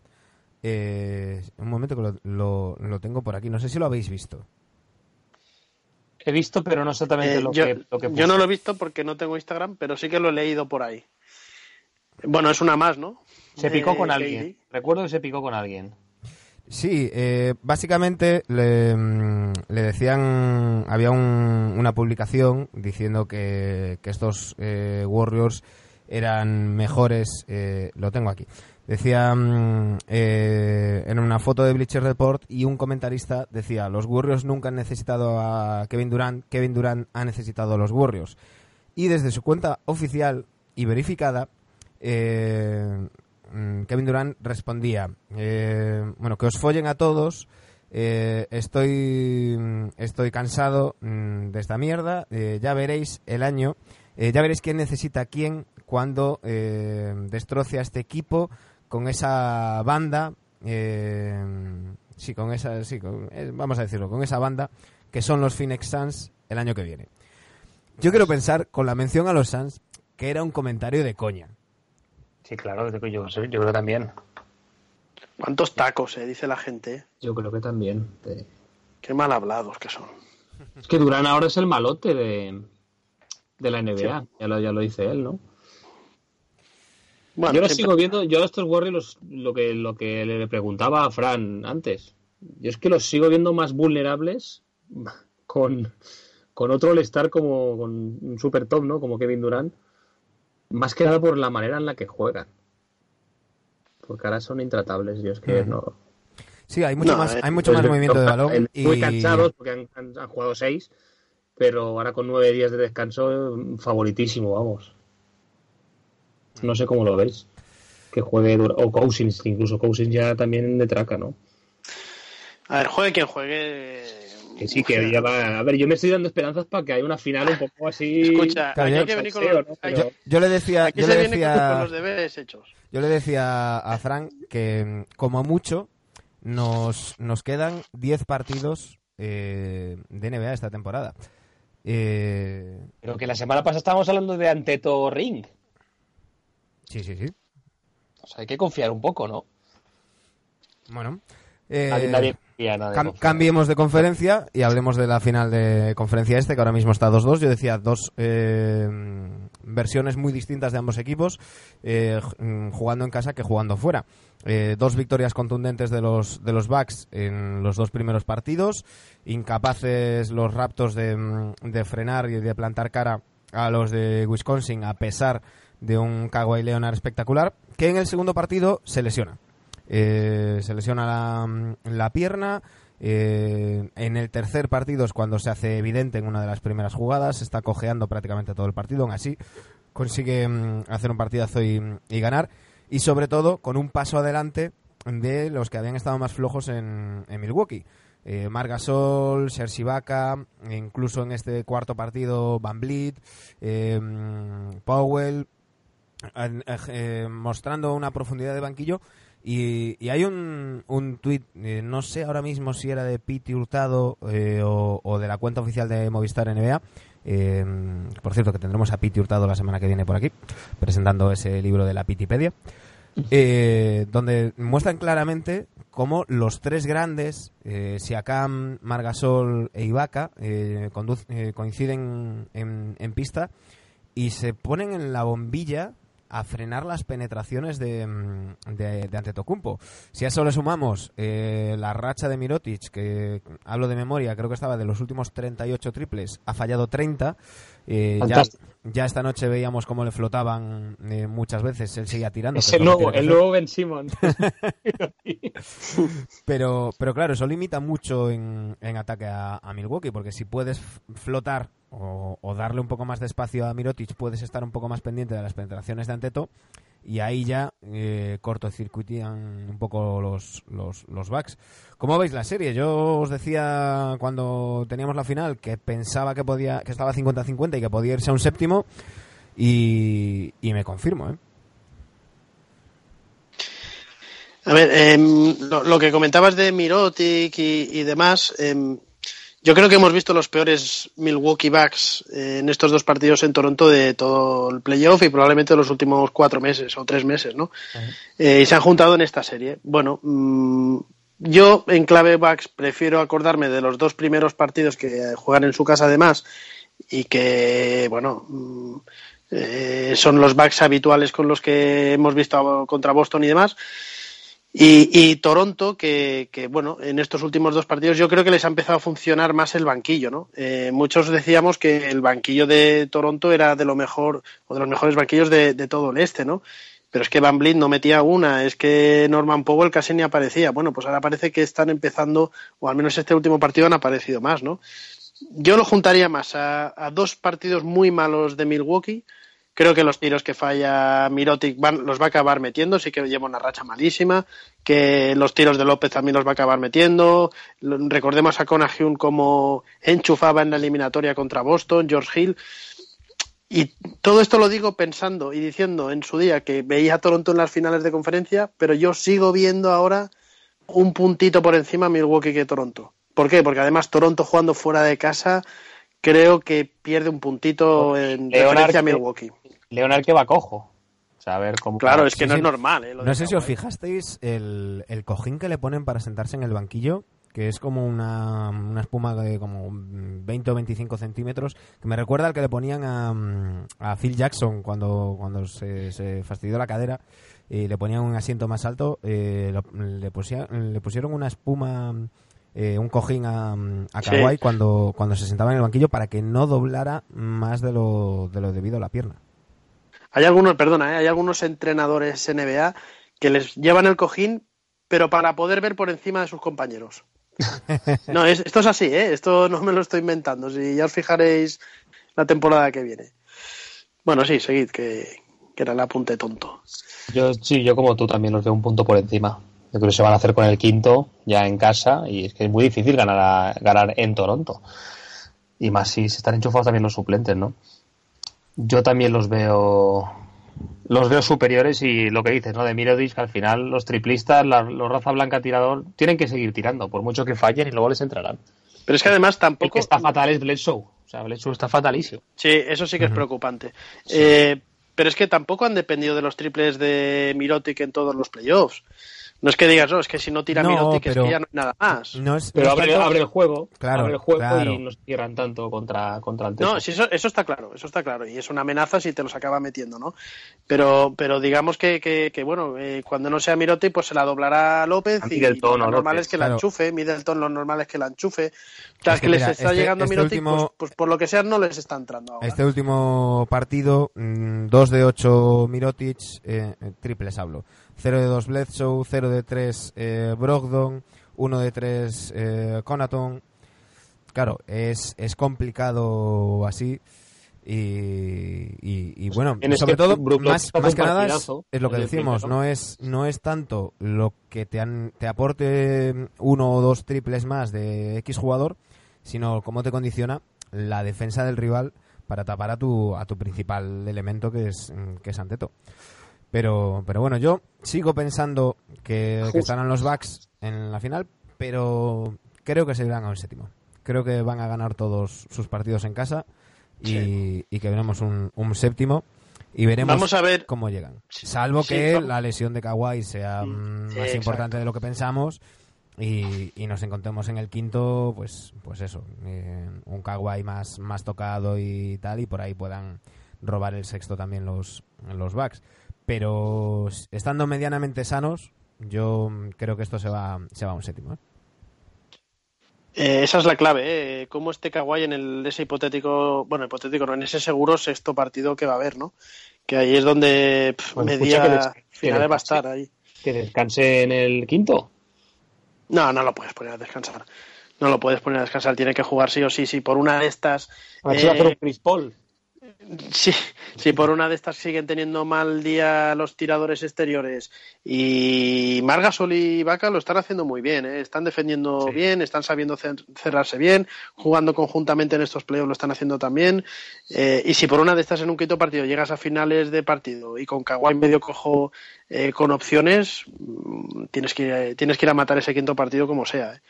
Eh, un momento que lo, lo, lo tengo por aquí. No sé si lo habéis visto. He visto, pero no exactamente Eh, lo, yo, que, lo que yo no lo he visto porque no tengo Instagram, pero sí que lo he leído por ahí. Bueno, es una más, ¿no? Se picó con alguien. Recuerdo que se picó con alguien. Sí, eh, básicamente le, mm, le decían, había un- una publicación diciendo que, que estos eh, Warriors eran mejores, eh, lo tengo aquí, decía mm, eh, en una foto de Bleacher Report y un comentarista decía, los Warriors nunca han necesitado a Kevin Durant, Kevin Durant ha necesitado a los Warriors. Y desde su cuenta oficial y verificada, eh, Kevin Durant respondía, eh, bueno, que os follen a todos, eh, estoy, mm, estoy cansado mm, de esta mierda, eh, ya veréis el año, ya veréis quién necesita quién cuando destroce a este equipo con esa banda, sí, con esa, sí, vamos a decirlo, con esa banda que son los Phoenix Suns el año que viene. Yo quiero pensar, con la mención a los Suns, que era un comentario de coña. Sí, claro, yo, yo, yo creo que también. ¿Cuántos tacos, eh? Dice la gente. eh? Yo creo que también. Qué mal hablados que son. Es que Durán ahora es el malote de, de la NBA. Ya, lo, ya lo dice él, ¿no? Bueno, yo lo siempre- sigo viendo, yo a estos Warriors lo que, lo que le preguntaba a Fran antes. Yo es que los sigo viendo más vulnerables con, con otro All-Star como con un super top, ¿no? Como Kevin Durant. Más que nada por la manera en la que juegan. Porque ahora son intratables. Yo es que no. Sí, hay mucho No, más, hay mucho Pues más movimiento de balón y Muy cansados porque han, han- han jugado seis, pero ahora con nueve días de descanso, favoritísimo, vamos. No sé cómo lo veis. Que juegue o Cousins, incluso Cousins ya también de traca, ¿no? A ver, juegue quien juegue. Que sí, que ya va. A ver, yo me estoy dando esperanzas para que haya una final un poco así. Escucha, Claro, yo- hay que venir con Salseo, los, ¿no? hay- Pero- yo le decía, aquí yo se le viene con- con decía, los deberes hechos. yo le decía a Frank que mm, como mucho nos, nos quedan 10 partidos eh, de NBA esta temporada. Eh, Pero que la semana pasada estábamos hablando de Anteto Ring. sí, sí, sí. O sea, hay que confiar un poco, ¿no? Bueno. Eh, Nadie, nadie confía nada de Cam- confiar. cambiemos de conferencia y hablemos de la final de conferencia este, que ahora mismo está 2-2. Yo decía dos eh, versiones muy distintas de ambos equipos, eh, mm, jugando en casa que jugando fuera. Eh, dos victorias contundentes de los, de los Bucks en los dos primeros partidos, incapaces los Raptors de, mm, de frenar y de plantar cara a los de Wisconsin a pesar de un Kawhi Leonard espectacular, que en el segundo partido se lesiona. Eh, se lesiona la, la pierna. eh, en el tercer partido es cuando se hace evidente en una de las primeras jugadas. Está cojeando prácticamente todo el partido. Aún así, consigue mm, hacer un partidazo y, y ganar. Y sobre todo, con un paso adelante de los que habían estado más flojos en, en Milwaukee. Eh, Margasol, Serge Ibaka, e incluso en este cuarto partido Van Vliet, eh, mm, Powell, eh, eh, mostrando una profundidad de banquillo. Y, y hay un, un tuit, eh, no sé ahora mismo si era de Piti Hurtado eh, o, o de la cuenta oficial de Movistar NBA. eh, por cierto, que tendremos a Piti Hurtado la semana que viene por aquí, presentando ese libro de la Pitipedia. eh, donde muestran claramente cómo los tres grandes, eh, Siakam, Margasol e Ibaka, eh, coinciden en, en pista y se ponen en la bombilla a frenar las penetraciones de, mm, de, de Antetokounmpo. Si a eso le sumamos eh, la racha de Mirotic, que hablo de memoria, creo que estaba de los últimos 38 triples, ha fallado 30. Eh, ya, ya esta noche veíamos cómo le flotaban eh, muchas veces, él seguía tirando. Es el nuevo, el nuevo Ben Simmons. Pero, pero claro, eso limita mucho en, en ataque a, a Milwaukee, porque si puedes flotar o, o darle un poco más de espacio a Mirotic, puedes estar un poco más pendiente de las penetraciones de Anteto, y ahí ya eh, cortocircuitían un poco los, los, los backs. ¿Cómo veis la serie? Yo os decía cuando teníamos la final que pensaba que podía que estaba 50-50 y que podía irse a un séptimo, y, y me confirmo, ¿eh? A ver, em, lo, que comentabas de Mirotic y, y demás, em, yo creo que hemos visto los peores Milwaukee Bucks eh, en estos dos partidos en Toronto de todo el playoff y probablemente de los últimos cuatro meses o tres meses, ¿no? Eh, y se han juntado en esta serie. Bueno, mm, yo en clave Bucks prefiero acordarme de los dos primeros partidos que juegan en su casa además y que, bueno, mm, eh, son los Bucks habituales con los que hemos visto contra Boston y demás. Y, y Toronto, que, que, bueno, en estos últimos dos partidos yo creo que les ha empezado a funcionar más el banquillo, ¿no? Eh, muchos decíamos que el banquillo de Toronto era de lo mejor, o de los mejores banquillos de, todo el este, ¿no? Pero es que Van Vliet no metía una, es que Norman Powell casi ni aparecía. Bueno, pues ahora parece que están empezando, o al menos este último partido han aparecido más, ¿no? Yo lo juntaría más a dos partidos muy malos de Milwaukee. Creo que los tiros que falla Mirotic van, los va a acabar metiendo, sí que lleva una racha malísima, que los tiros de López también los va a acabar metiendo. Recordemos a Conahyun como enchufaba en la eliminatoria contra Boston, George Hill. Y todo esto lo digo pensando y diciendo en su día que veía a Toronto en las finales de conferencia, pero yo sigo viendo ahora un puntito por encima Milwaukee que Toronto. ¿Por qué? Porque además Toronto jugando fuera de casa creo que pierde un puntito en Leonard referencia a Milwaukee. Leonard que va cojo. O sea, a ver cómo. Claro, es que Sí, no sí. es normal. ¿eh? Lo No sé si os fijasteis el, el cojín que le ponen para sentarse en el banquillo, que es como una, una espuma de como 20 o 25 centímetros, que me recuerda al que le ponían a, a Phil Jackson cuando, cuando se, se fastidió la cadera y le ponían un asiento más alto, eh, lo- le, pusía- le pusieron una espuma, eh, un cojín a, a Sí. Kawhi cuando, cuando se sentaba en el banquillo para que no doblara más de lo, de lo debido a la pierna. Hay algunos, perdona, ¿eh? hay algunos entrenadores NBA que les llevan el cojín, pero para poder ver por encima de sus compañeros. No, es- esto es así, ¿eh? Esto no me lo estoy inventando. Si ya os fijaréis la temporada que viene. Bueno, sí, seguid, que, que era el apunte tonto. Yo sí, yo como tú también los veo un punto por encima. Yo creo que se van a hacer con el quinto ya en casa y es que es muy difícil ganar, a- ganar en Toronto. Y más si se están enchufados también los suplentes, ¿no? Yo también los veo los veo superiores y lo que dices, ¿no? De Mirotic, al final los triplistas, la- los raza blanca tirador, tienen que seguir tirando, por mucho que fallen y luego les entrarán. Pero es que además El tampoco. que está fatal es Bledsoe. O sea, Bledsoe está fatalísimo. Sí, eso sí que es preocupante. Eh, pero es que tampoco han dependido de los triples de Mirotic en todos los playoffs. No es que digas, no, es que si no tira No, Mirotic pero- es que ya no hay nada más. No es, Pero no abre, el juego, Claro, abre el juego claro. y no se cierran tanto contra, contra el No, sí, eso, eso está claro, eso está claro. Y es una amenaza si te los acaba metiendo, ¿no? Pero, pero digamos que, que, que, bueno, eh, cuando no sea Mirotic, pues se la doblará López y Middleton lo normal es que la claro. enchufe, Middleton lo normal es que la enchufe. O sea, Es que, que les está este- llegando este Mirotic, último- pues, pues por lo que sea no les está entrando ahora. Este último partido, 2 de 8 Mirotic, eh, triples hablo. 0 de 2 Bledsoe, 0 de 3 eh, Brogdon, 1 de 3 eh, Conaton. Claro, es, es complicado así. Y, y, y bueno, Tienes sobre todo, más, que nada es, es lo que en decimos, no es, no es tanto lo que te, han- te aporte uno o dos triples más de X jugador, sino cómo te condiciona la defensa del rival para tapar a tu, a tu principal elemento que es, que es Anteto. Pero, pero bueno, yo sigo pensando que, que estarán los Bucks en la final, pero creo que se irán al séptimo. Creo que van a ganar todos sus partidos en casa y, y que veremos un, un séptimo y veremos Vamos a ver. cómo llegan. Salvo sí, que la lesión de Kawhi sea mm, Sí, más exacto. importante de lo que pensamos y, y nos encontremos en el quinto, pues, pues eso, eh, un Kawhi más, más tocado y tal, y por ahí puedan robar el sexto también los, los Bucks. Pero estando medianamente sanos, yo creo que esto se va, se va a un séptimo. ¿eh? Eh, esa es la clave, ¿eh? Cómo este Kawhi en el, ese hipotético, bueno, hipotético no, en ese seguro sexto partido que va a haber, ¿no? Que ahí es donde pf, Bueno, media que des- que finales va a estar ahí. Que descanse en el quinto. No, no lo puedes poner a descansar. No lo puedes poner a descansar, tiene que jugar sí o sí. Si por una de estas. A ver si va a hacer eh, un Chris Paul. Sí, si por una de estas siguen teniendo mal día los tiradores exteriores y Margasol y Vaca lo están haciendo muy bien, ¿eh? están defendiendo bien, están sabiendo cer- cerrarse bien, jugando conjuntamente en estos playoffs lo están haciendo también. Eh, y si por una de estas en un quinto partido llegas a finales de partido y con Kawhi medio cojo eh, con opciones, mm, tienes que, tienes que ir a matar ese quinto partido como sea.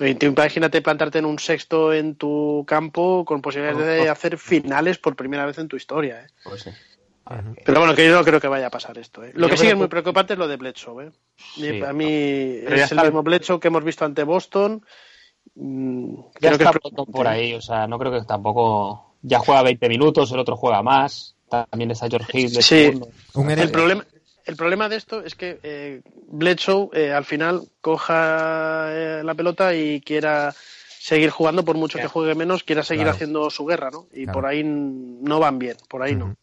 Imagínate plantarte en un sexto en tu campo con posibilidades de hacer finales por primera vez en tu historia. ¿eh? Pues sí. Pero bueno, que yo no creo que vaya a pasar esto. ¿eh? Lo Yo que sí creo es muy que- preocupante es lo de Bledsoe. ¿eh? Sí. a mí es el está- mismo Bledsoe que hemos visto ante Boston. Mm, Ya creo que está es Bledsoe preocupante. por ahí, o sea, no creo que tampoco. Ya juega 20 minutos, el otro juega más. También está George Hill de Sí. segundo. Un El problema, el problema de esto es que eh, Bledsoe eh, al final coja eh, la pelota y quiera seguir jugando por mucho que juegue menos, quiera seguir Claro. haciendo su guerra, ¿no? Y Claro. por ahí no van bien, por ahí no.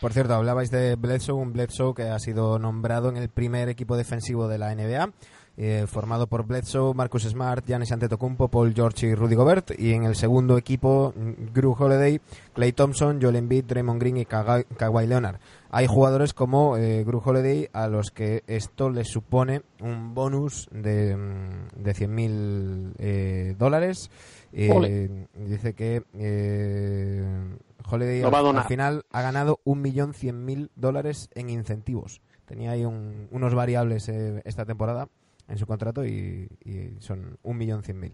Por cierto, hablabais de Bledsoe, un Bledsoe que ha sido nombrado en el primer equipo defensivo de la NBA, eh, formado por Bledsoe, Marcus Smart, Giannis Antetokounmpo, Paul George y Rudy Gobert, y en el segundo equipo Drew Holiday, Clay Thompson, Joel Embiid, Draymond Green y Kawhi Leonard. Hay jugadores como eh, Drew Holiday a los que esto les supone un bonus de, mm, de 100.000 eh, dólares. Eh, dice que eh, Holiday al- final ha ganado 1.100.000 dólares en incentivos. Tenía ahí un- unos variables eh, esta temporada en su contrato y, y son 1.100.000.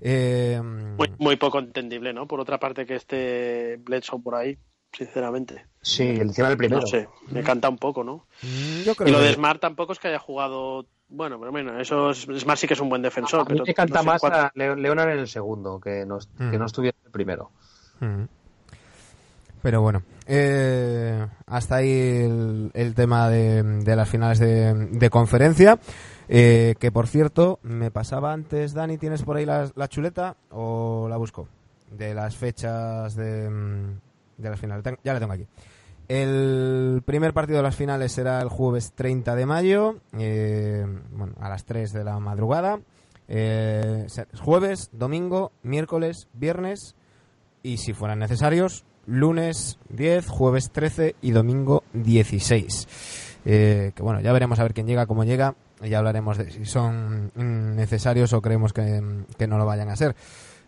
Eh, Muy, muy poco entendible, ¿no? Por otra parte que esté Bledsoe por ahí, sinceramente. Sí, encima del primero. No sé, me canta un poco, ¿no? mm, yo creo Y lo que- de Smart tampoco es que haya jugado. Bueno, pero bueno, eso es, Smart sí que es un buen defensor. A mí pero me canta no sé más cuánto- a Leo- Leonard en el segundo, que no, Mm. que no estuviera en el primero. Mm. Pero bueno, eh, hasta ahí el, el tema de, de las finales de, de conferencia. Eh, que por cierto, me pasaba antes, Dani, ¿tienes por ahí la, la chuleta o la busco? De las fechas de, mm, de las finales. Ya la tengo aquí. El primer partido de las finales será el jueves 30 de mayo, eh, bueno, a las 3 de la madrugada. Eh, jueves, domingo, miércoles, viernes y si fueran necesarios, lunes 10, jueves 13 y domingo 16. Eh, que bueno, ya veremos a ver quién llega, cómo llega. y Ya hablaremos de si son necesarios o creemos que, que no lo vayan a ser.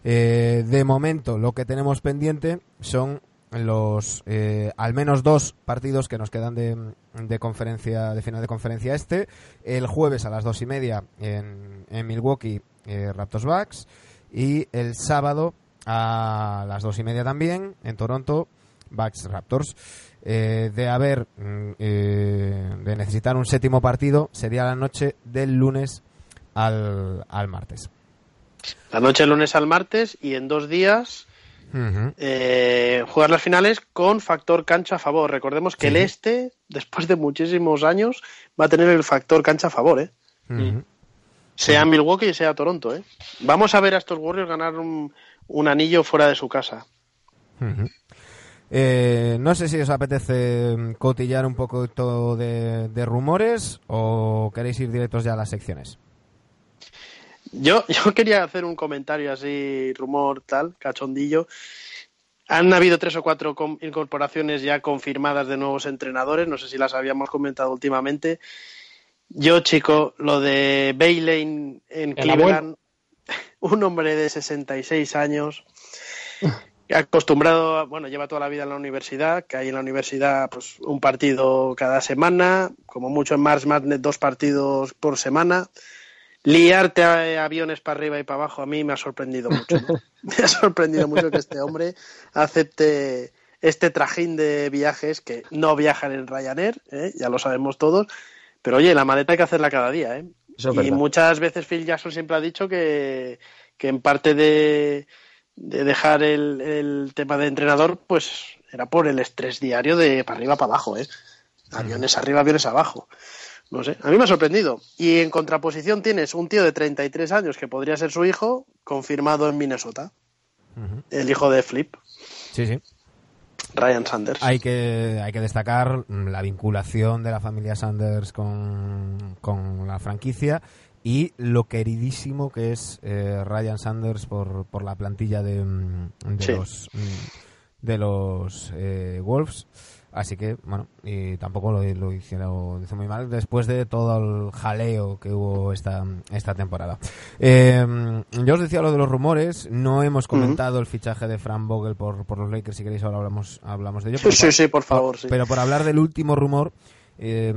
De momento, lo que tenemos pendiente son los eh, al menos dos partidos que nos quedan de, de conferencia de final de conferencia este. El jueves a las dos y media en, en Milwaukee eh, Raptors Bucks. Y el sábado a las dos y media también en Toronto Bucks Raptors. Eh, de haber mm, eh, de necesitar un séptimo partido sería la noche del lunes al, al martes. La noche del lunes al martes y en dos días Eh, jugar las finales con factor cancha a favor. Recordemos que Sí. el este, después de muchísimos años, va a tener el factor cancha a favor, ¿eh? Sea Milwaukee y sea Toronto. ¿eh? Vamos a ver a estos Warriors ganar un, un anillo fuera de su casa. Eh, no sé si os apetece mm, cotillar un poco de, de rumores o queréis ir directos ya a las secciones. Yo, yo quería hacer un comentario así, rumor tal, cachondillo. Han habido tres o cuatro incorporaciones ya confirmadas de nuevos entrenadores, no sé si las habíamos comentado últimamente. Yo, chico, lo de Bailey en, en El Cleveland, un hombre de 66 años, acostumbrado, bueno, lleva toda la vida en la universidad, que hay en la universidad pues un partido cada semana, como mucho en Mars Madness dos partidos por semana. Liarte a- aviones para arriba y para abajo a mí me ha sorprendido mucho. ¿no? Me ha sorprendido mucho que este hombre acepte este trajín de viajes que no viajan en Ryanair, ¿eh? ya lo sabemos todos. Pero oye, la maleta hay que hacerla cada día, ¿eh? Es y verdad. muchas veces Phil Jackson siempre ha dicho que, que en parte de, de dejar el, el tema de entrenador, pues era por el estrés diario de para arriba para abajo, ¿eh? Aviones arriba, aviones abajo. No sé, a mí me ha sorprendido. Y en contraposición tienes un tío de 33 años que podría ser su hijo, confirmado en Minnesota. Ujú. El hijo de Flip, Sí, sí. Ryan Sanders. Hay que, hay que destacar la vinculación de la familia Sanders con, con la franquicia y lo queridísimo que es eh, Ryan Sanders por, por la plantilla de, mm, de Sí. los, mm, de los eh, Wolves. Así que, bueno, y tampoco lo, lo hicieron hizo muy mal después de todo el jaleo que hubo esta, esta temporada. Eh, yo os decía lo de los rumores, no hemos comentado el fichaje de Fran Vogel por, por los Lakers, si queréis ahora hablamos, hablamos de ello. Sí, pero sí, sí, por favor, sí. Pero por hablar del último rumor, eh,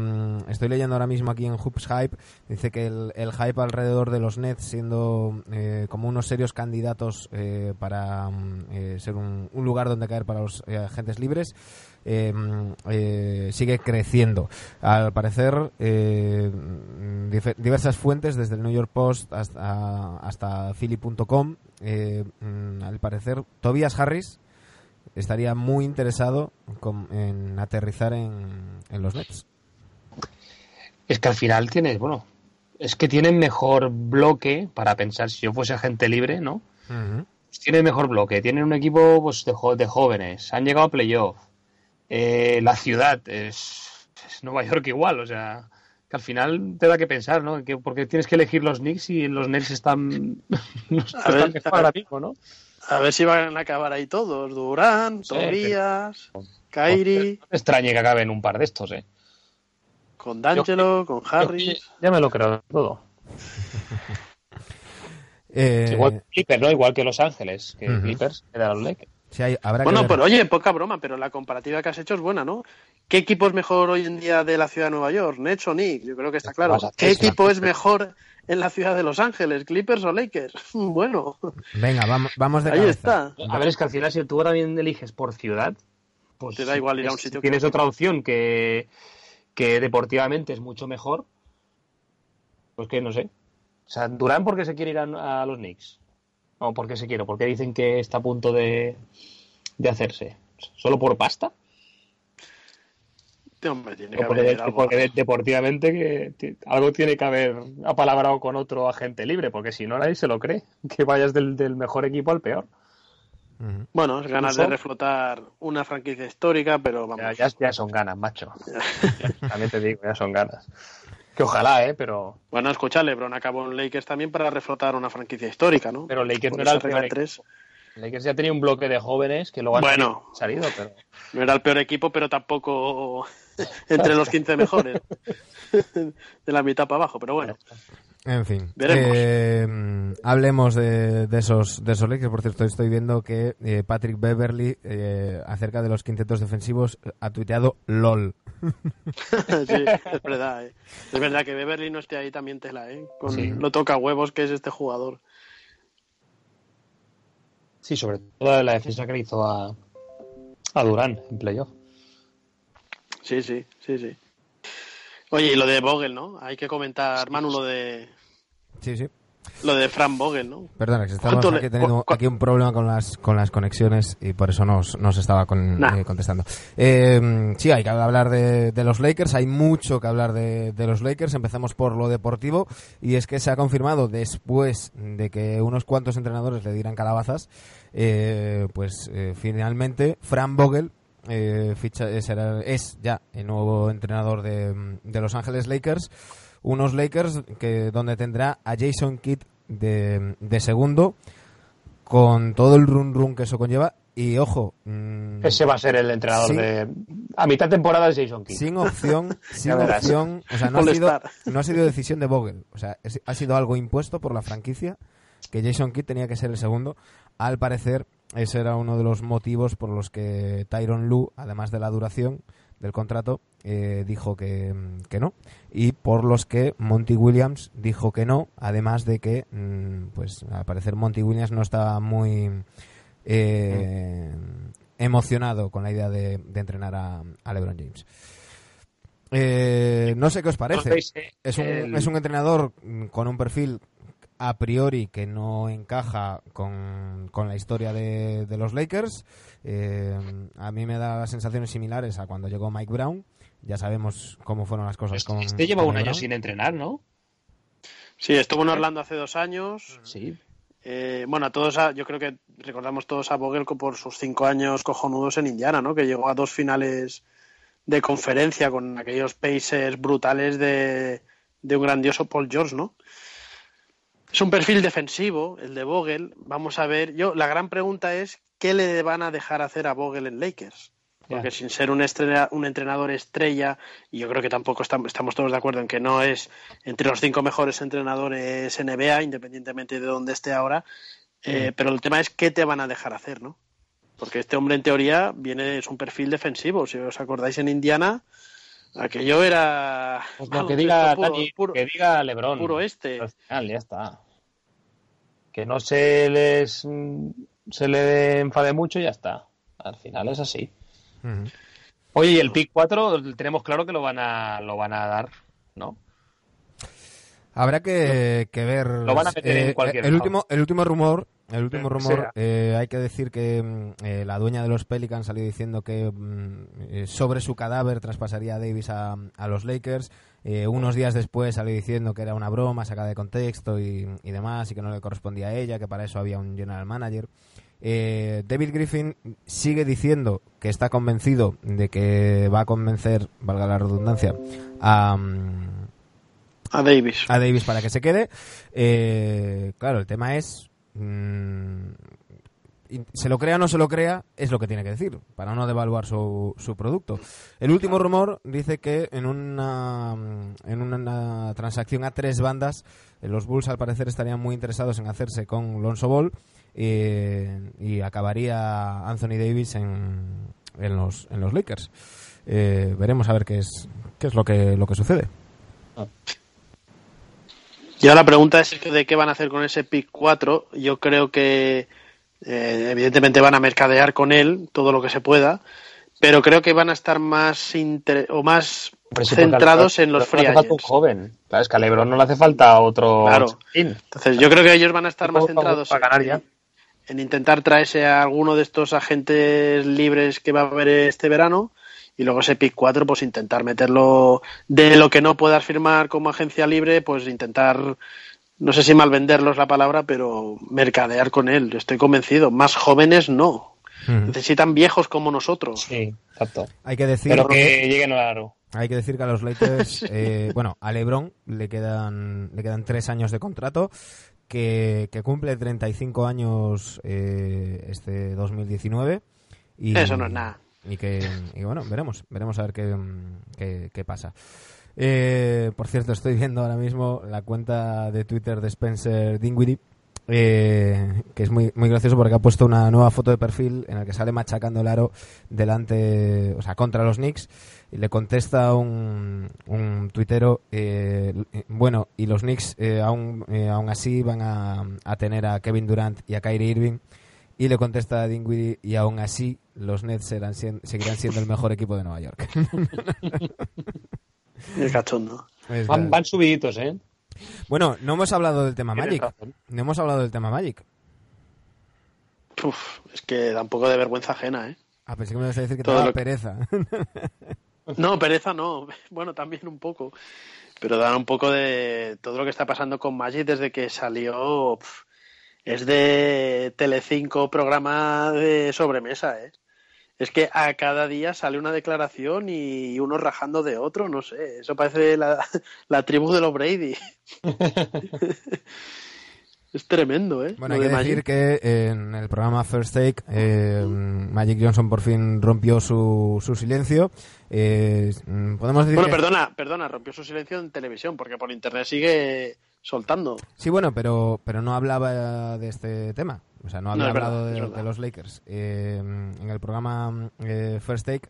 estoy leyendo ahora mismo aquí en Hoops Hype, dice que el, el hype alrededor de los Nets siendo eh, como unos serios candidatos eh, para mm, eh, ser un, un lugar donde caer para los eh, agentes libres, eh, mm, eh, sigue creciendo. Al parecer, eh, diversas fuentes, desde el New York Post hasta, hasta Philly.com, eh, mm, al parecer, Tobias Harris estaría muy interesado con- en aterrizar en, en los Nets. Es que al final tienes, bueno, es que tienen mejor bloque para pensar, si yo fuese agente libre, ¿no? Pues tienen mejor bloque, tienen un equipo pues, de, jo- de jóvenes, han llegado a playoff. Eh, la ciudad es, es Nueva York igual, o sea, que al final te da que pensar, ¿no? Que, porque tienes que elegir los Knicks y los Nets están, no ver, mejor ahora mismo, ¿no? A ver si van a acabar ahí todos. Durán, Sí, Tobías, Kairi, No me extrañe que acaben un par de estos, ¿eh? con D'Angelo, con Harris. Ya me lo creo todo. Eh, Igual que Clippers, ¿no? Igual que Los Ángeles, que Ujú. Clippers queda los Lakers. Sí hay- habrá que Bueno, pero oye, poca broma, pero la comparativa que has hecho es buena, ¿no? ¿Qué equipo es mejor hoy en día de la ciudad de Nueva York? ¿Nets o Knicks? Yo creo que está claro. A hacer ¿Qué equipo es mejor en la ciudad de Los Ángeles? ¿Clippers o Lakers? Bueno, Venga, vamos, vamos de ahí cabeza. está. A ver, es que al final si tú también eliges por ciudad, pues Te da igual ir a un si sitio que tienes otra opción que, que deportivamente es mucho mejor, pues que no sé. O sea, Durán porque se quiere ir a, a los Knicks. No, porque se quiere, porque dicen que está a punto de, de hacerse. ¿Solo por pasta? Hombre, tiene que O porque, haber algo. porque deportivamente que algo tiene que haber apalabrado con otro agente libre, porque si no nadie se lo cree, que vayas del, del mejor equipo al peor. Bueno, es ganas de reflotar una franquicia histórica, pero Ya, vamos. ya, ya son ganas, macho. También te digo, ya son ganas. Que ojalá, ¿eh? Pero, Bueno, escucha, LeBron acabó en Lakers también para reflotar una franquicia histórica, ¿no? pero Lakers Por no era el de tres. equipo. Lakers ya tenía un bloque de jóvenes que luego han Bueno. salido, pero... No era el peor equipo, pero tampoco entre los 15 mejores. de la mitad para abajo, pero bueno. En fin, Veremos. Eh, hablemos de, de esos de esos Lakers. Por cierto, estoy viendo que eh, Patrick Beverly eh, acerca de los quintetos defensivos ha tuiteado LOL. sí, es verdad. ¿eh? Es verdad que Beverly no esté ahí también tela, ¿eh? Con Sí. lo toca huevos que es este jugador. Sí, sobre todo la defensa que le hizo a, a Durán en playoff. Sí, sí, sí, sí. Oye, y lo de Vogel, ¿no? Hay que comentar, Manu, lo de Sí, sí. Lo de Fran Vogel, ¿no? Perdona, que estamos ¿Cuánto le- aquí teniendo aquí un problema con las con las conexiones y por eso nos, nos estaba con- Nah. eh, contestando. Eh, sí, hay que hablar de, de los Lakers, hay mucho que hablar de, de los Lakers. Empezamos por lo deportivo y es que se ha confirmado después de que unos cuantos entrenadores le dieran calabazas, eh, pues eh, finalmente Fran Vogel eh, ficha, es ya el nuevo entrenador de, de Los Ángeles Lakers. Unos Lakers que donde tendrá a Jason Kidd de, de segundo con todo el run run que eso conlleva. Y ojo mm, Ese va a ser el entrenador de... A mitad temporada es Jason Kidd. sin opción sin opción o sea no ha sido no ha sido decisión de Vogel. O sea es- ha sido algo impuesto por la franquicia que Jason Kidd tenía que ser el segundo. Al parecer ese era uno de los motivos por los que Tyron Lue además de la duración del contrato eh, dijo que, mm, que no. Y por los que Monty Williams dijo que no además de que mm, pues al parecer Monty Williams no estaba muy eh, emocionado con la idea de, de entrenar a, a LeBron James. Eh, no sé qué os parece. Es un, es un entrenador mm, con un perfil a priori que no encaja con, con la historia de, de los Lakers. Eh, a mí me da sensaciones similares a cuando llegó Mike Brown. Ya sabemos cómo fueron las cosas con. Este lleva con un año Brown. sin entrenar, ¿no? Sí, estuvo en Orlando hace dos años. Sí. Eh, bueno, a todos, a- yo creo que recordamos todos a Vogel co- por sus cinco años cojonudos en Indiana, ¿no? Que llegó a dos finales de conferencia con aquellos Pacers brutales de, de un grandioso Paul George, ¿no? Es un perfil defensivo, el de Vogel. Vamos a ver, yo la gran pregunta es ¿qué le van a dejar hacer a Vogel en Lakers? Porque sin ser un, estrella- un entrenador estrella, y yo creo que tampoco estamos, estamos todos de acuerdo en que no es entre los cinco mejores entrenadores NBA, independientemente de dónde esté ahora, eh, pero el tema es qué te van a dejar hacer, ¿no? Porque este hombre en teoría viene, es un perfil defensivo. Si os acordáis en Indiana, aquello era Pues lo que diga puro- Dani, puro- que diga LeBron. puro este. Al final, ya está. Que no se les mm, se le enfade mucho y ya está. Al final es así. Oye, y el pick 4 tenemos claro que lo van a lo van a dar, ¿no? Habrá que, que ver. Lo van a meter en eh, cualquier el lado. último, el último rumor, el último rumor, eh, hay que decir que mm, eh, la dueña de los Pelicans salió diciendo que mm, eh, sobre su cadáver traspasaría a Davis a, a los Lakers. Eh, unos días después salió diciendo que era una broma sacada de contexto y, y demás y que no le correspondía a ella, que para eso había un general manager. Eh, David Griffin sigue diciendo que está convencido de que va a convencer, valga la redundancia, a, mm, A Davis. a Davis para que se quede. Eh, claro, el tema es. Mm, y se lo crea o no se lo crea, es lo que tiene que decir, para no devaluar su, su producto. El último rumor dice que en una, mm, en una transacción a tres bandas, eh, los Bulls al parecer estarían muy interesados en hacerse con Lonzo Ball eh, y acabaría Anthony Davis en, en, los, en los Lakers. Eh, veremos a ver qué es, qué es lo, que, lo que sucede. Y ahora la pregunta es de qué van a hacer con ese pick 4. Yo creo que eh, evidentemente van a mercadear con él todo lo que se pueda, pero creo que van a estar más inter- o más centrados en los no free le hace falta un agents. joven. Claro, es que a LeBron no le hace falta otro Claro. Entonces yo creo que ellos van a estar más centrados para ganar en, en intentar traerse a alguno de estos agentes libres que va a haber este verano y luego ese pick 4 pues intentar meterlo de lo que no puedas firmar como agencia libre pues intentar no sé si mal venderlos la palabra, pero mercadear con él. Yo estoy convencido. Más jóvenes no. Necesitan viejos como nosotros. Sí, exacto. Hay que decir Pero que lleguen al aro. Hay que decir que a los Lakers, eh, bueno, a LeBron le quedan le quedan tres años de contrato, que, que cumple 35 años eh, este 2019. Y, Eso no es nada. Y que, y bueno, veremos, veremos a ver qué, qué pasa. Eh, por cierto, estoy viendo ahora mismo la cuenta de Twitter de Spencer Dinwiddie, eh, que es muy, muy gracioso porque ha puesto una nueva foto de perfil en la que sale machacando el aro delante, o sea, contra los Knicks. Y le contesta un, un tuitero, eh, bueno, y los Knicks eh, aún, eh, aún así van a, a tener a Kevin Durant y a Kyrie Irving. Y le contesta a Dinwiddie, y aún así los Nets serán, seguirán siendo el mejor equipo de Nueva York. El cachondo. Es Van, subiditos, ¿eh? Bueno, no hemos hablado del tema Magic. razón. No hemos hablado del tema Magic. Uf, es que da un poco de vergüenza ajena, ¿eh? Ah, pensé que me ibas a decir que te Todo daba que- pereza. No, pereza no. Bueno, también un poco. Pero da un poco de todo lo que está pasando con Magic desde que salió. pf, es de Telecinco programa de sobremesa, ¿eh? Es que a cada día sale una declaración y uno rajando de otro, no sé. Eso parece la, la tribu de los Brady. es tremendo, ¿eh? Bueno, hay de que Magic. decir que en el programa First Take eh, Magic Johnson por fin rompió su, su silencio. Eh, podemos decir Bueno, que- perdona, perdona, rompió su silencio en televisión, porque por internet sigue soltando. Sí, bueno, pero, pero no hablaba de este tema. O sea, no había No, es verdad, hablado de, los Lakers. Eh, en el programa eh, First Take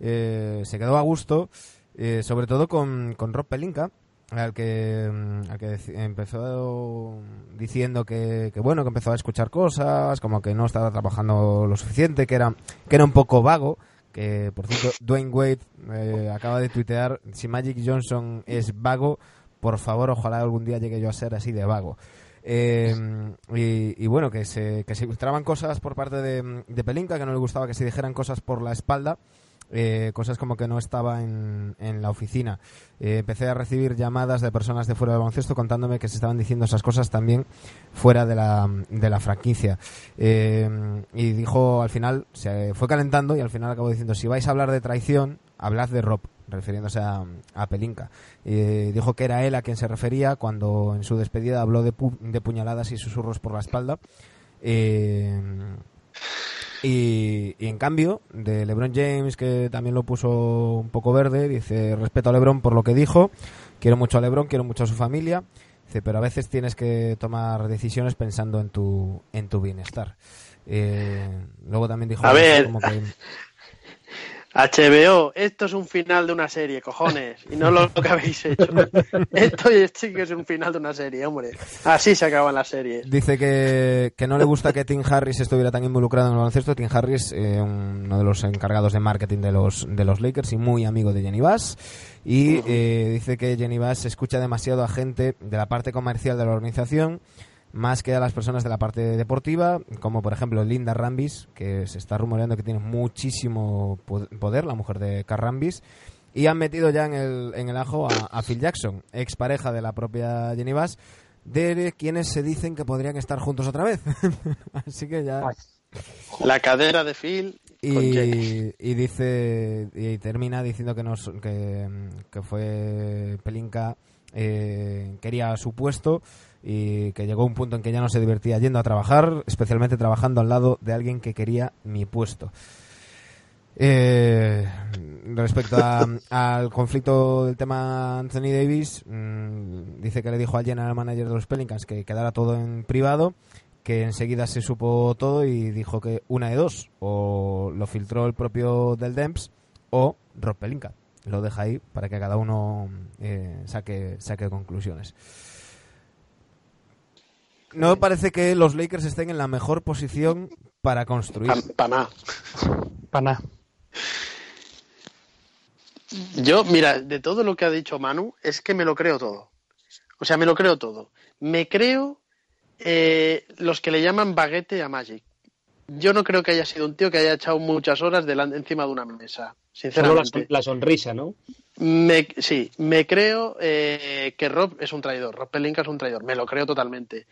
eh, se quedó a gusto, eh, sobre todo con, con Rob Pelinka, al que, mm, al que empezó diciendo que, que, bueno, que empezó a escuchar cosas, como que no estaba trabajando lo suficiente, que era, que era un poco vago. Que, por cierto, Dwayne Wade eh, acaba de tuitear, si Magic Johnson es vago, por favor, ojalá algún día llegue yo a ser así de vago. Eh, y, y bueno, que se, que se filtraban cosas por parte de, de Pelinka, que no le gustaba que se dijeran cosas por la espalda, eh, cosas como que no estaba en, en la oficina. Eh, empecé a recibir llamadas de personas de fuera del baloncesto contándome que se estaban diciendo esas cosas también fuera de la, de la franquicia. Eh, y dijo al final, se fue calentando y al final acabó diciendo, si vais a hablar de traición, hablad de Rob, refiriéndose a, a Pelinka. Eh, dijo que era él a quien se refería cuando en su despedida habló de, pu- de puñaladas y susurros por la espalda. Eh, y, y en cambio, de LeBron James, que también lo puso un poco verde, dice, respeto a LeBron por lo que dijo, quiero mucho a LeBron, quiero mucho a su familia, dice, pero a veces tienes que tomar decisiones pensando en tu, en tu bienestar. Eh, luego también dijo A ver. como que... HBO, esto es un final de una serie, cojones, y no lo, que habéis hecho. Esto sí que es un final de una serie, hombre. Así se acaban las series. Dice que, que no le gusta que Tim Harris estuviera tan involucrado en el baloncesto. Tim Harris, eh, uno de los encargados de marketing de los, de los Lakers y muy amigo de Jenny Bass. Y eh, dice que Jenny Bass escucha demasiado a gente de la parte comercial de la organización más que a las personas de la parte deportiva, como por ejemplo Linda Rambis, que se está rumoreando que tiene muchísimo po- poder, la mujer de Carl Rambis, y han metido ya en el, en el ajo a, a Phil Jackson, expareja de la propia Jenny Bass, de quienes se dicen que podrían estar juntos otra vez. Así que ya... La cadera de Phil y dice y termina diciendo que nos que, que fue Pelinka eh, quería su puesto y que llegó un punto en que ya no se divertía yendo a trabajar, especialmente trabajando al lado de alguien que quería mi puesto. Eh, respecto a- al conflicto del tema Anthony Davis, mm, dice que le dijo al general manager de los Pelicans que quedara todo en privado, que enseguida se supo todo y dijo que una de dos, o lo filtró el propio del Demps o Rob Pelinka. Lo deja ahí para que cada uno eh, saque, saque conclusiones. No parece que los Lakers estén en la mejor posición para construir. Para nada. Para nada. Yo, mira, de todo lo que ha dicho Manu, es que me lo creo todo. O sea, me lo creo todo. Me creo eh, los que le llaman baguete a Magic. Yo no creo que haya sido un tío que haya echado muchas horas delante, encima de una mesa, Solo la, sinceramente. la sonrisa, ¿no? Me, sí, me creo eh, que Rob es un traidor, Rob Pelinka es un traidor, me lo creo totalmente.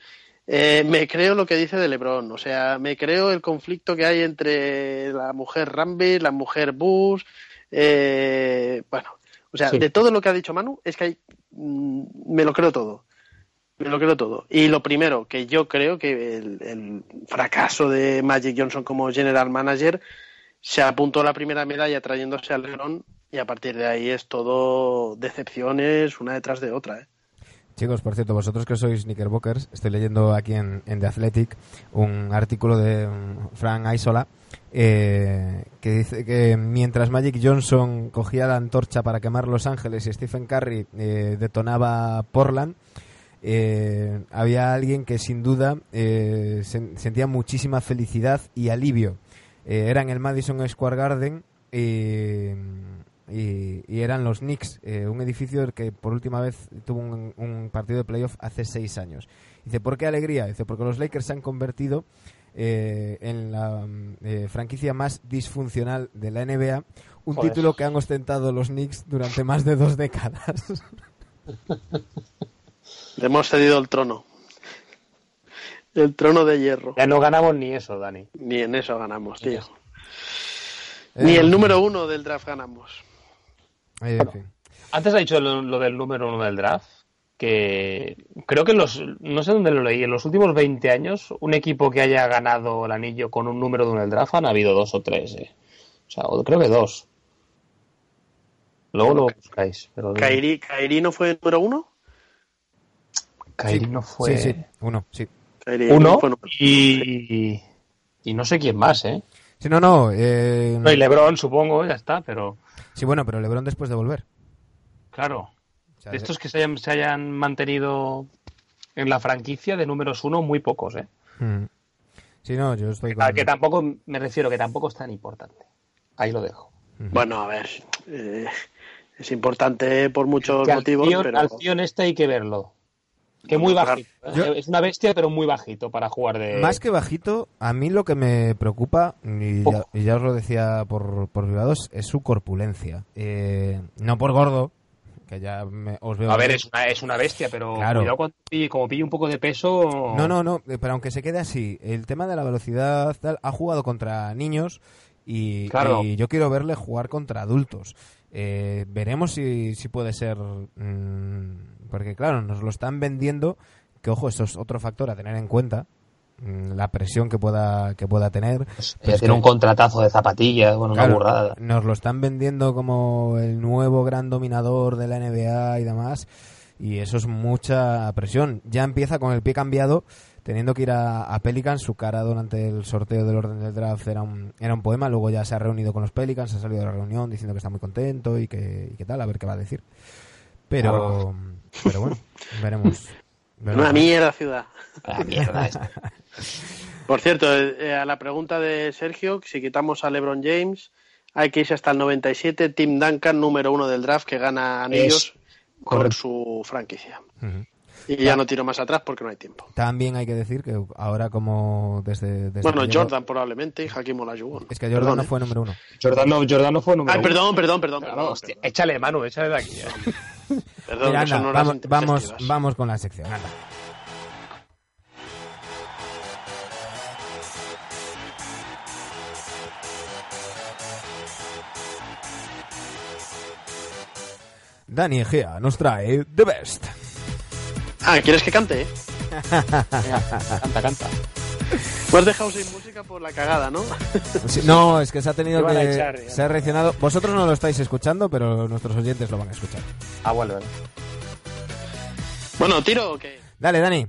Eh, me creo lo que dice de LeBron, o sea, me creo el conflicto que hay entre la mujer Rambi, la mujer Bush, eh, bueno, o sea, Sí. de todo lo que ha dicho Manu, es que hay, mm, me lo creo todo. Me lo creo todo. Y lo primero, que yo creo que el, el fracaso de Magic Johnson como general manager se apuntó la primera medalla trayéndose a LeBron y a partir de ahí es todo decepciones una detrás de otra. ¿eh? Chicos, por cierto, vosotros que sois Knickerbockers, estoy leyendo aquí en, The Athletic un artículo de mm, Frank Aisola eh, que dice que mientras Magic Johnson cogía la antorcha para quemar Los Ángeles y Stephen Curry eh, detonaba Portland, eh, había alguien que sin duda eh, sen- sentía muchísima felicidad y alivio. Eh, era en el Madison Square Garden y, y- y eran los Knicks, eh, un edificio que por última vez tuvo un, un partido de playoff hace seis años. Dice, ¿por qué alegría? Dice, porque los Lakers se han convertido eh, en la mm, eh, franquicia más disfuncional de la NBA, un Joder. título que han ostentado los Knicks durante más de dos décadas. Le hemos cedido el trono. El trono de hierro. Ya no ganamos ni eso, Dani. Ni en eso ganamos, tío. Eh, Ni el número uno del draft ganamos. En fin. Antes ha dicho lo, lo del número uno del draft, que creo que en los, no sé dónde lo leí, en los últimos 20 años, un equipo que haya ganado el anillo con un número de uno del draft han habido dos o tres, eh. O sea, creo que dos. Luego lo buscáis. Pero ¿Kairi, Kairi no fue el número uno? Kairi Sí, no fue Sí, sí, uno, sí. Kairi uno no fue número y, y no sé quién más, ¿eh? Sí, no, no. eh, No, y Lebron, supongo, ya está, pero sí, bueno, pero LeBron después de volver. claro. O sea, De estos que se hayan, se hayan mantenido en la franquicia de números uno, muy pocos, ¿eh? Mm. Sí, no, yo estoy con... Que tampoco, me refiero, que tampoco es tan importante. Ahí lo dejo. Bueno, a ver. eh, es importante por muchos Que al motivos, tío- pero. Al tío en este hay que verlo. Que muy bajito. ¿eh? Yo- Es una bestia, pero muy bajito para jugar de. Más que bajito, a mí lo que me preocupa, y ya, Poco. y ya os lo decía por, por privados, es su corpulencia. Eh, no por gordo, que ya me- os veo... A ver, es una, es una bestia, pero Claro. cuidado cuando pille, como pille un poco de peso. No, no, no, pero aunque se quede así, el tema de la velocidad tal, ha jugado contra niños y, Claro. y yo quiero verle jugar contra adultos. Eh, veremos si, si puede ser... mm, porque claro, nos lo están vendiendo, que ojo, eso es otro factor a tener en cuenta, mm, la presión que pueda, que pueda tener. Pues, Pero es tiene que- un contratazo de zapatillas, bueno, una burrada. Nos lo están vendiendo como el nuevo gran dominador de la NBA y demás. Y eso es mucha presión. Ya empieza con el pie cambiado, teniendo que ir a, a Pelicans. Su cara durante el sorteo del orden del draft era un, era un poema. Luego ya se ha reunido con los Pelicans, ha salido de la reunión diciendo que está muy contento y que, y que tal, a ver qué va a decir. Pero, pero bueno, veremos. veremos. Una mierda ciudad. La mierda esta. Por cierto, eh, a la pregunta de Sergio, si quitamos a LeBron James, hay que irse hasta el 97. Tim Duncan, número uno del draft, que gana anillos con su franquicia. Ujú. Y ya no tiro más atrás porque no hay tiempo. También hay que decir que ahora como desde... desde Bueno, Jordan probablemente y Hakim Olajuwon. Es que Jordan Perdón, no ¿eh? fue número uno. Jordan no, Jordan no fue número Ay, uno. perdón, perdón, perdón. Claro, perdón, hostia, perdón. échale mano, échale de aquí. Perdón, anda, vamos, vamos, vamos con la sección, anda. Dani Egea nos trae The Best. Ah, ¿quieres que cante? Canta, canta. Pues has dejado sin música por la cagada, ¿no? Sí, No, es que se ha tenido que... echar, se ha reaccionado. Vosotros no lo estáis escuchando, pero nuestros oyentes lo van a escuchar. Ah, vale, vale. Bueno, tiro o qué? Dale, Dani.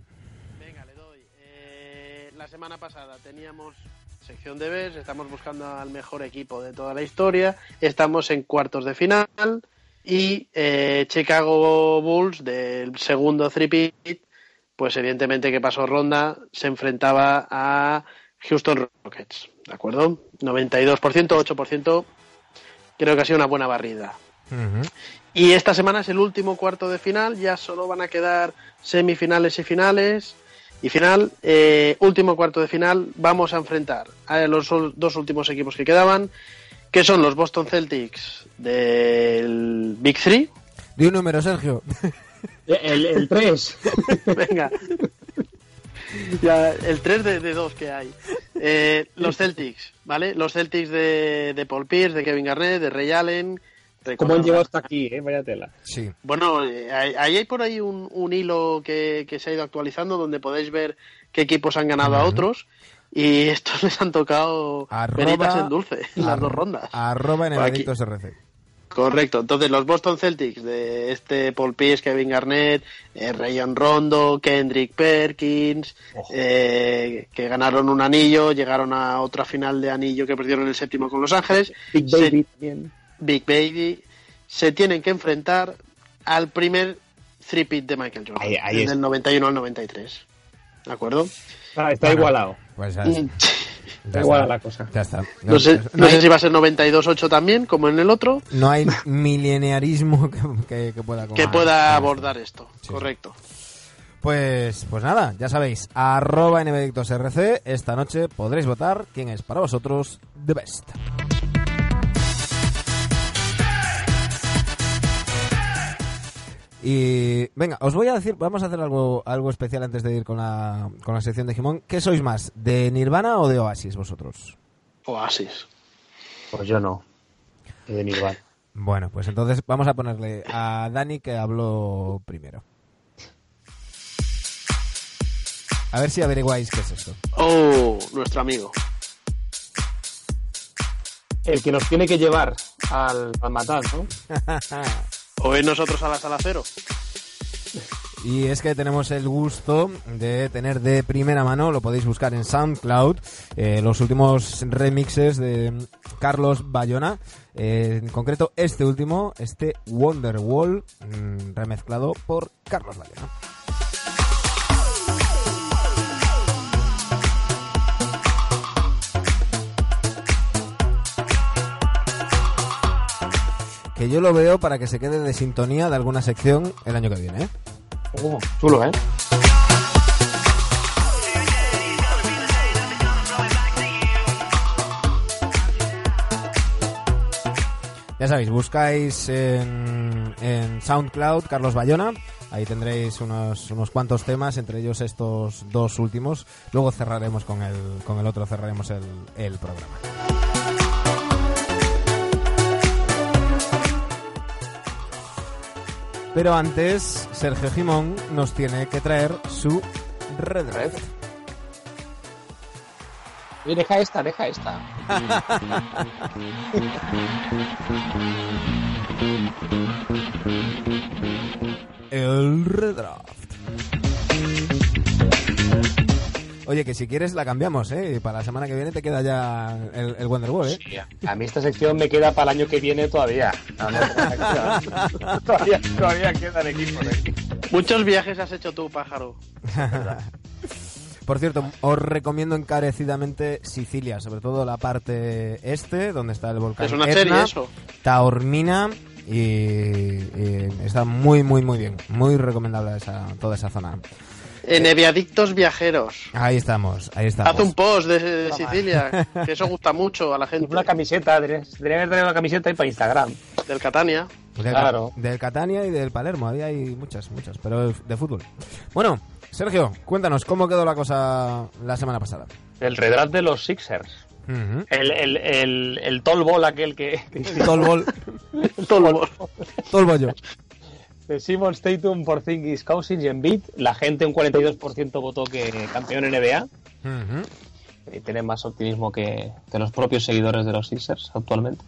Venga, le doy. Eh, la semana pasada teníamos sección de BES, estamos buscando al mejor equipo de toda la historia, estamos en cuartos de final y eh, Chicago Bulls del segundo three pues evidentemente que pasó ronda, se enfrentaba a Houston Rockets, ¿de acuerdo? 92%, 8%, creo que ha sido una buena barrida. Y esta semana es el último cuarto de final, ya solo van a quedar semifinales y finales. Y final, eh, último cuarto de final, vamos a enfrentar a los dos últimos equipos que quedaban, que son los Boston Celtics del Big Three. De un número, Sergio. El, el 3. Venga. Ya, el 3 de, de 2 que hay. Eh, los Celtics, ¿vale? Los Celtics de, de Paul Pierce, de Kevin Garnett, de Ray Allen. ¿Cómo han llegado hasta aquí, eh? Vaya tela. Sí. Bueno, eh, ahí hay por ahí un, un hilo que, que se ha ido actualizando donde podéis ver qué equipos han ganado a otros y estos les han tocado Arroba- en dulce en las dos rondas. Arroba en el RC. Correcto. Entonces, los Boston Celtics de este Paul Pierce, Kevin Garnett, eh, Rayon Rondo, Kendrick Perkins, eh, que ganaron un anillo, llegaron a otra final de anillo que perdieron el séptimo con Los Ángeles. Big Se- Baby también. Big Baby se tienen que enfrentar al primer three-pit de Michael Jordan, Ahí- ahí desde es. el 91 al 93. ¿De acuerdo? Ah, está Bueno. igualado. Pues está. igual la cosa. Ya está. No sé, no no hay, sé si va a ser 92-8 también, como en el otro, no hay milenarismo que, que- que pueda que pueda abordar esto. Sí. Correcto. Pues, pues nada, ya sabéis, arroba NBDictosRC, esta noche podréis votar quién es para vosotros The Best. Y venga, os voy a decir, vamos a hacer algo, algo especial antes de ir con la, con la sección de Jimón. ¿Qué sois más, de Nirvana o de Oasis vosotros? Oasis. Pues yo no. De Nirvana. Bueno, pues entonces vamos a ponerle a Dani que habló primero. A ver si averiguáis qué es esto. Oh, nuestro amigo. El que nos tiene que llevar al, al matar, ¿no? Ir nosotros a la sala cero. Y es que tenemos el gusto de tener de primera mano, lo podéis buscar en SoundCloud, eh, los últimos remixes de Carlos Bayona. eh, en concreto, este último, este Wonderwall, mm, remezclado por Carlos Bayona. Que yo lo veo para que se quede de sintonía de alguna sección el año que viene, ¿eh? Oh, chulo, ¿eh? Ya sabéis, buscáis en, en SoundCloud Carlos Bayona. Ahí tendréis unos, unos cuantos temas, entre ellos estos dos últimos. Luego cerraremos con el, con el otro, cerraremos el, el programa. Pero antes, Sergio Jimón nos tiene que traer su Red Red. Oye, deja esta, deja esta. El redraft. Oye, que si quieres la cambiamos, ¿eh? Y Para la semana que viene te queda ya el, el Wonderwall, ¿eh? Sí, a mí esta sección me queda para el año que viene todavía. No, no, todavía, todavía quedan equipos aquí. Muchos viajes has hecho tú, pájaro. Por cierto, os recomiendo encarecidamente Sicilia, sobre todo la parte este, donde está el volcán Es una Etna, serie eso. Taormina y, y está muy, muy, muy bien. Muy recomendable esa, toda esa zona. En Eviadictos Viajeros. Ahí estamos, ahí estamos. Haz un post de, de Sicilia, que eso gusta mucho a la gente. Una camiseta, debería debería haber traído una camiseta ahí para Instagram. Del Catania. Del, Claro. del Catania y del Palermo, había hay muchas, muchas, pero de fútbol. Bueno, Sergio, cuéntanos, ¿cómo quedó la cosa la semana pasada? El redraft de los Sixers. El, el, el, el tall ball aquel que... el bol, Todo el- todo el bollo. De Simon Statum, Porzingis, Cousins y Embiid. La gente, un 42% votó que campeón NBA. Ujú. Y tienen más optimismo que, que los propios seguidores de los Sixers actualmente.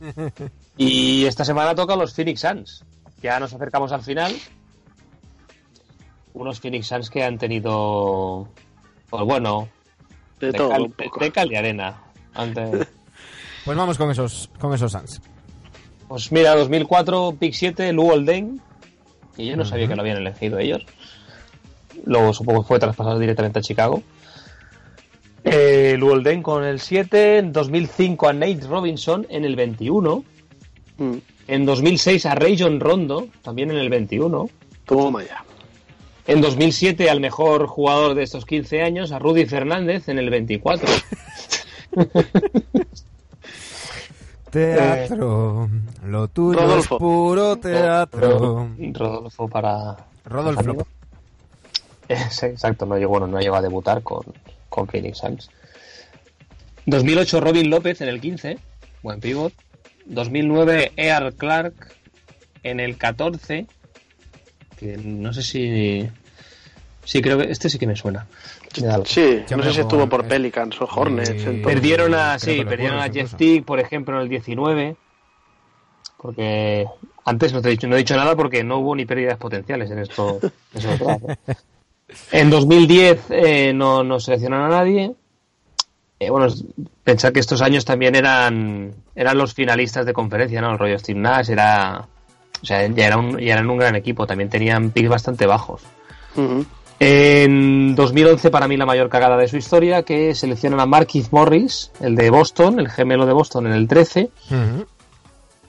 Y esta semana toca los Phoenix Suns. Ya nos acercamos al final. Unos Phoenix Suns que han tenido, pues bueno, De de, todo cal, un poco. de cal y arena. Antes, Pues vamos con esos, con esos Suns. Pues mira, 2004, pick 7, Lou Deng. y yo no sabía que lo habían elegido ellos. Luego supongo que fue traspasado directamente a Chicago. Eh, Lou Deng con el 7. En 2005 a Nate Robinson en el 21. Mm. En 2006 a Rayon Rondo, también en el 21. Toma ya. En 2007 al mejor jugador de estos 15 años, a Rudy Fernández, en el 24. Teatro, lo tuyo Rodolfo. es puro teatro. Rodolfo para. Rodolfo. Es- Exacto, no llegó, no llegó a debutar con, con Phoenix Suns. 2008 Robin López en el 15, buen pivot. 2009 Ear Clark en el 14, que no sé si... Sí, creo que este sí que me suena. Sí, Sí, no sé si estuvo por eh, Pelicans o Hornets. y- entonces. Perdieron a, sí, perdieron a Jeff. Teague, por ejemplo, en el 19. Porque antes no te he dicho, no he dicho nada porque no hubo ni pérdidas potenciales en esto. en ¿eh? En 2010 eh, no, no seleccionaron a nadie. Eh, bueno, pensar que estos años también eran eran los finalistas de conferencia, ¿no? El rollo Steve Nash era. O sea, ya, era un, ya eran un gran equipo. También tenían picks bastante bajos. Ujú. En 2011 para mí la mayor cagada de su historia, que seleccionan a Marquis Morris, el de Boston, el gemelo de Boston en el 13, Ujú,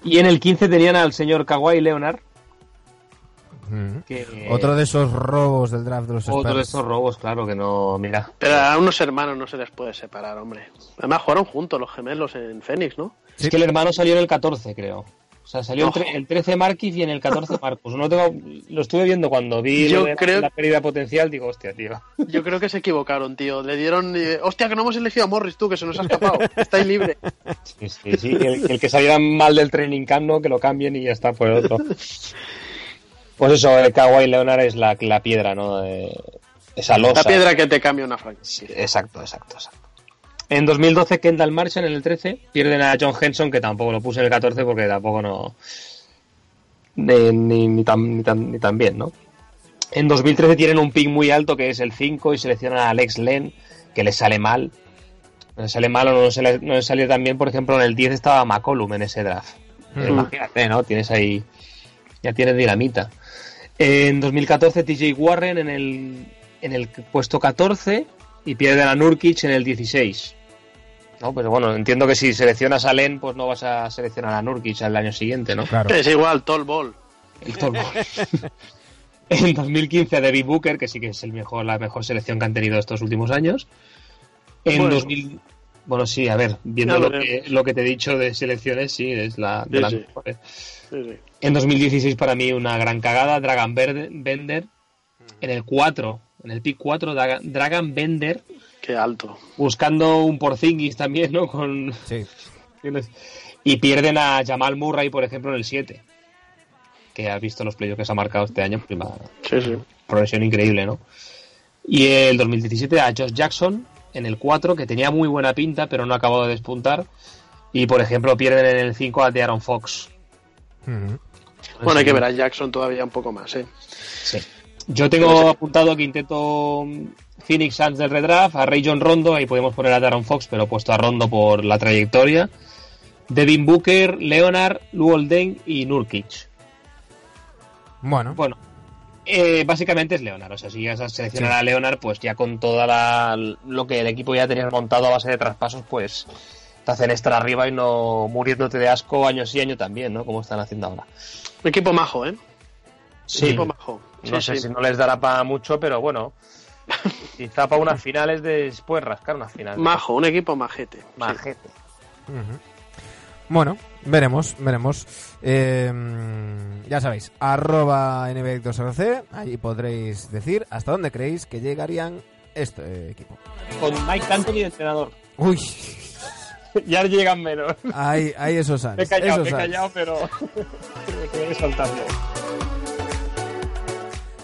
y en el 15 tenían al señor Kawhi Leonard, que Otro de esos robos del draft de los otro de estos robos, claro que no, mira. Pero a unos hermanos no se les puede separar, hombre. Además jugaron juntos los gemelos en Phoenix, ¿no? Es que el hermano salió en el 14, creo. O sea, salió el, tre- Ojo. el 13 Marquis y en el 14 Marcus. No tengo, lo estuve viendo cuando vi Yo creo- la pérdida potencial, digo, hostia, tío. Yo creo que se equivocaron, tío. Le dieron... eh, Hostia, que no hemos elegido a Morris, tú, que se nos ha escapado. Estáis libre. Sí, sí, sí. El, el que saliera mal del training camp, ¿no? Que lo cambien y ya está por el otro. Pues eso, el Kawhi Leonard es la, la piedra, ¿no? De- esa losa. La piedra que te cambia una franquicia. Sí, exacto, exacto, exacto. En 2012, Kendall Marshall en el 13. Pierden a John Henson, que tampoco lo puse en el 14 porque tampoco no. de- ni, ni, tan, ni, tan, ni tan bien, ¿no? En 2013 tienen un pick muy alto que es el 5 y seleccionan a Alex Len, que les sale mal. No les sale mal o no se les, no les salió tan bien. Por ejemplo, en el 10 estaba McCollum en ese draft. Mm. Imagínate, ¿no? Tienes ahí. Ya tienes dinamita. En 2014, TJ Warren en el, en el puesto 14 y pierden a Nurkic en el 16. No, pero bueno, entiendo que si seleccionas a Len, pues no vas a seleccionar a Nurkic al año siguiente, ¿no? Claro. Es igual, Tall Ball. El Torbo. en 2015 a David Booker, que sí que es el mejor, la mejor selección que han tenido estos últimos años. En Bueno. 2000, bueno, sí, a ver, viendo lo lo que, lo que te he dicho de selecciones, sí, es la de Sí, las sí. mejores. Sí, sí. En 2016 para mí una gran cagada, Dragon Bender. En el 4, en el pick 4, Draga- Dragon Bender, Qué alto. buscando un Porzingis también, ¿no? Con, Sí. y pierden a Jamal Murray, por ejemplo, en el 7. Que has visto los playoffs que se ha marcado este año, prima, Sí, sí. progresión increíble, ¿no? Y el 2017 a Josh Jackson en el 4, que tenía muy buena pinta, pero no acabó de despuntar. Y, por ejemplo, pierden en el 5 a Aaron Fox. Bueno, hay que ver a Jackson todavía un poco más, ¿eh? Sí. Yo tengo apuntado que intento mm, Phoenix Suns del redraft, a Ray John Rondo, ahí podemos poner a Darren Fox, pero he puesto a Rondo por la trayectoria. Devin Booker, Leonard, Luol Deng y Nurkic. Bueno, Bueno, eh, básicamente es Leonard. O sea, si llegas a seleccionar Sí. a Leonard, pues ya con toda la, lo que el equipo ya tenía montado a base de traspasos, pues te hacen estar arriba y no muriéndote de asco año sí año también, ¿no? Como están haciendo ahora. Un equipo majo, ¿eh? Sí. Equipo majo. No Sí, sé sí. si no les dará para mucho, pero bueno. Quizá para unas finales después rascar unas finales. Majo, un equipo majete. sí. Majete. Bueno, veremos, veremos. Eh, ya sabéis, arroba NB2RC, allí podréis decir hasta dónde creéis que llegarían este equipo. Con Mike Anthony de entrenador. Uy, ya llegan menos. hay, hay esos años. Me he callado, esos he años. callado, pero tengo que soltarlo.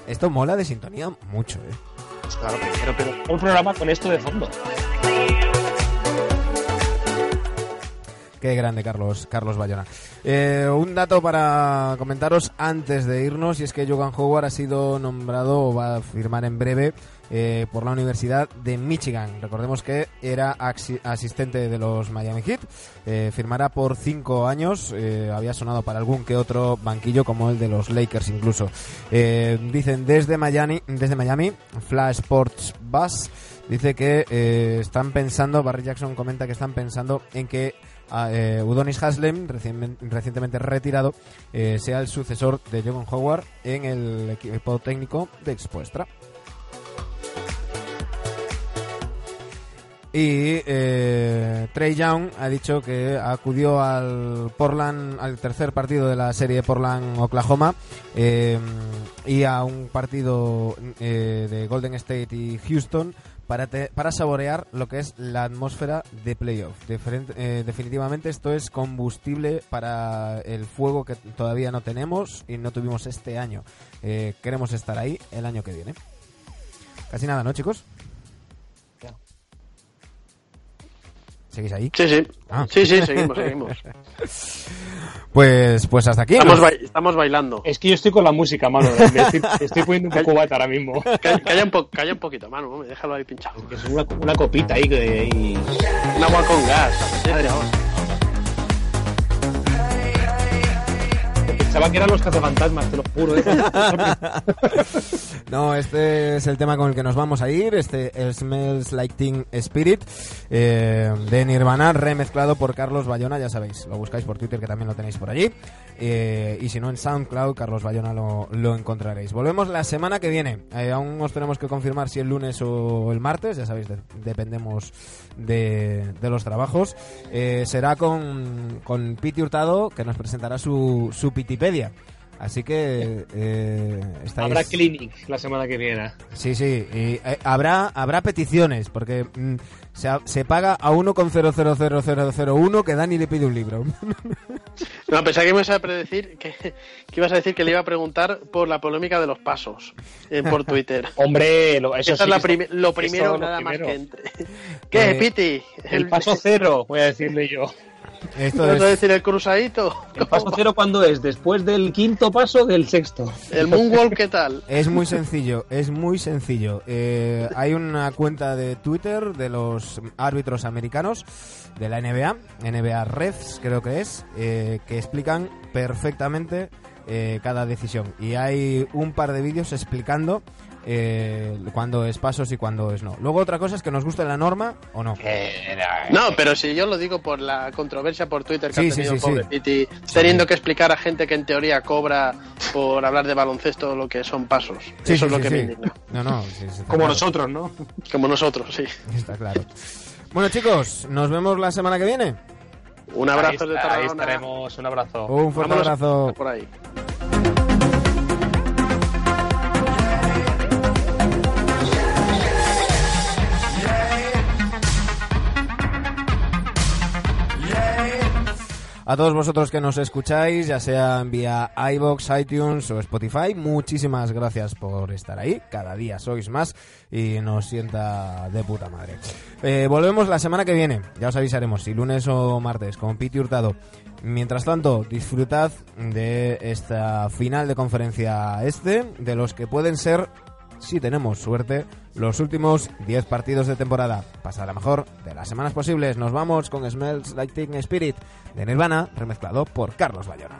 Esto mola de sintonía mucho, eh. Claro, pero, pero un programa con esto de fondo. Qué grande Carlos, Carlos Bayona. Eh, un dato para comentaros antes de irnos y es que Jogan Howard ha sido nombrado o va a firmar en breve eh, por la Universidad de Michigan. Recordemos que era asistente de los Miami Heat. Eh, firmará por cinco años. Había sonado para algún que otro banquillo como el de los Lakers incluso. Dicen desde Miami, desde Miami, Flash Sports Bus dice que están pensando, Barry Jackson comenta que están pensando en que eh, Udonis Haslem, recien- recientemente retirado, eh, sea el sucesor de Jogan Howard en el equipo técnico de Expuestra. Y eh, Trey Young ha dicho que acudió al Portland, al tercer partido de la serie Portland-Oklahoma eh, y a un partido eh, de Golden State y Houston para, para saborear lo que es la atmósfera de playoff. Eh, definitivamente esto es combustible para el fuego que todavía no tenemos y no tuvimos este año. Eh, queremos estar ahí el año que viene. Casi nada, ¿no, chicos? ¿Seguís ahí? Sí, sí. Ah. Sí, sí, seguimos, seguimos. Pues, pues hasta aquí. Estamos, ¿no? ba- estamos bailando. Es que yo estoy con la música, mano. Me estoy, estoy poniendo un cubata ahora mismo. Calla, calla un, po- calla un poquito, mano. hombre, Déjalo ahí pinchado. Es una, una copita ahí que... y- Un agua con gas. apetece Pensaba que eran los cazafantasmas, te lo juro. ¿eh? No, este es el tema con el que nos vamos a ir. Este Smells Like Teen Spirit eh, de Nirvana, remezclado por Carlos Bayona. Ya sabéis, lo buscáis por Twitter, que también lo tenéis por allí. Eh, y si no, en SoundCloud, Carlos Bayona lo, lo encontraréis. Volvemos la semana que viene. Eh, aún os tenemos que confirmar si el lunes o el martes. Ya sabéis, de- dependemos de, de los trabajos. Eh, será con, con Piti Hurtado, que nos presentará su, su Así que eh, estáis... Habrá clinic la semana que viene. Sí, sí, y, eh, habrá, habrá peticiones, porque mm, se, paga a 1,000001 que Dani le pide un libro. No, pensaba que me ibas a predecir que, que ibas a decir que le iba a preguntar por la polémica de los pasos eh, por Twitter. Hombre, lo, eso Esa sí es la que prime- lo primero lo nada primero. más que entre. ¿Qué, Eh, Piti? El paso cero, voy a decirle yo. Esto ¿Vas a es, decir el cruzadito? ¿El paso cero cuándo es? ¿Después del quinto paso o del sexto? ¿El moonwalk qué tal? es muy sencillo, es muy sencillo. Eh, hay una cuenta de Twitter de los árbitros americanos de la NBA, NBA Refs creo que es, eh, que explican perfectamente eh, cada decisión. Y hay un par de vídeos explicando eh, cuándo es pasos y cuándo es no. Luego otra cosa es que nos guste la norma o no. No, pero si yo lo digo por la controversia por Twitter que Sí, ha tenido sí, pobre. Piti, teniendo que explicar a gente que en teoría cobra por hablar de baloncesto lo que son pasos. Sí, Eso sí, es lo sí, que sí. me indigna. No, no, Como claro. nosotros, ¿no? Como nosotros, sí. Está claro. Bueno, chicos, nos vemos la semana que viene. Un abrazo ahí, de está- ahí Tarragona. estaremos. Un abrazo. Un fuerte Vámonos abrazo. por ahí. A todos vosotros que nos escucháis, ya sea vía iBox, iTunes o Spotify, muchísimas gracias por estar ahí. Cada día sois más y nos sienta de puta madre. Eh, volvemos la semana que viene, ya os avisaremos si lunes o martes con Piti Hurtado. Mientras tanto, disfrutad de esta final de conferencia este, de los que pueden ser si tenemos suerte, los últimos 10 partidos de temporada. Pasad la mejor de las semanas posibles. Nos vamos con Smells Like Teen Spirit de Nirvana, remezclado por Carlos Bayona.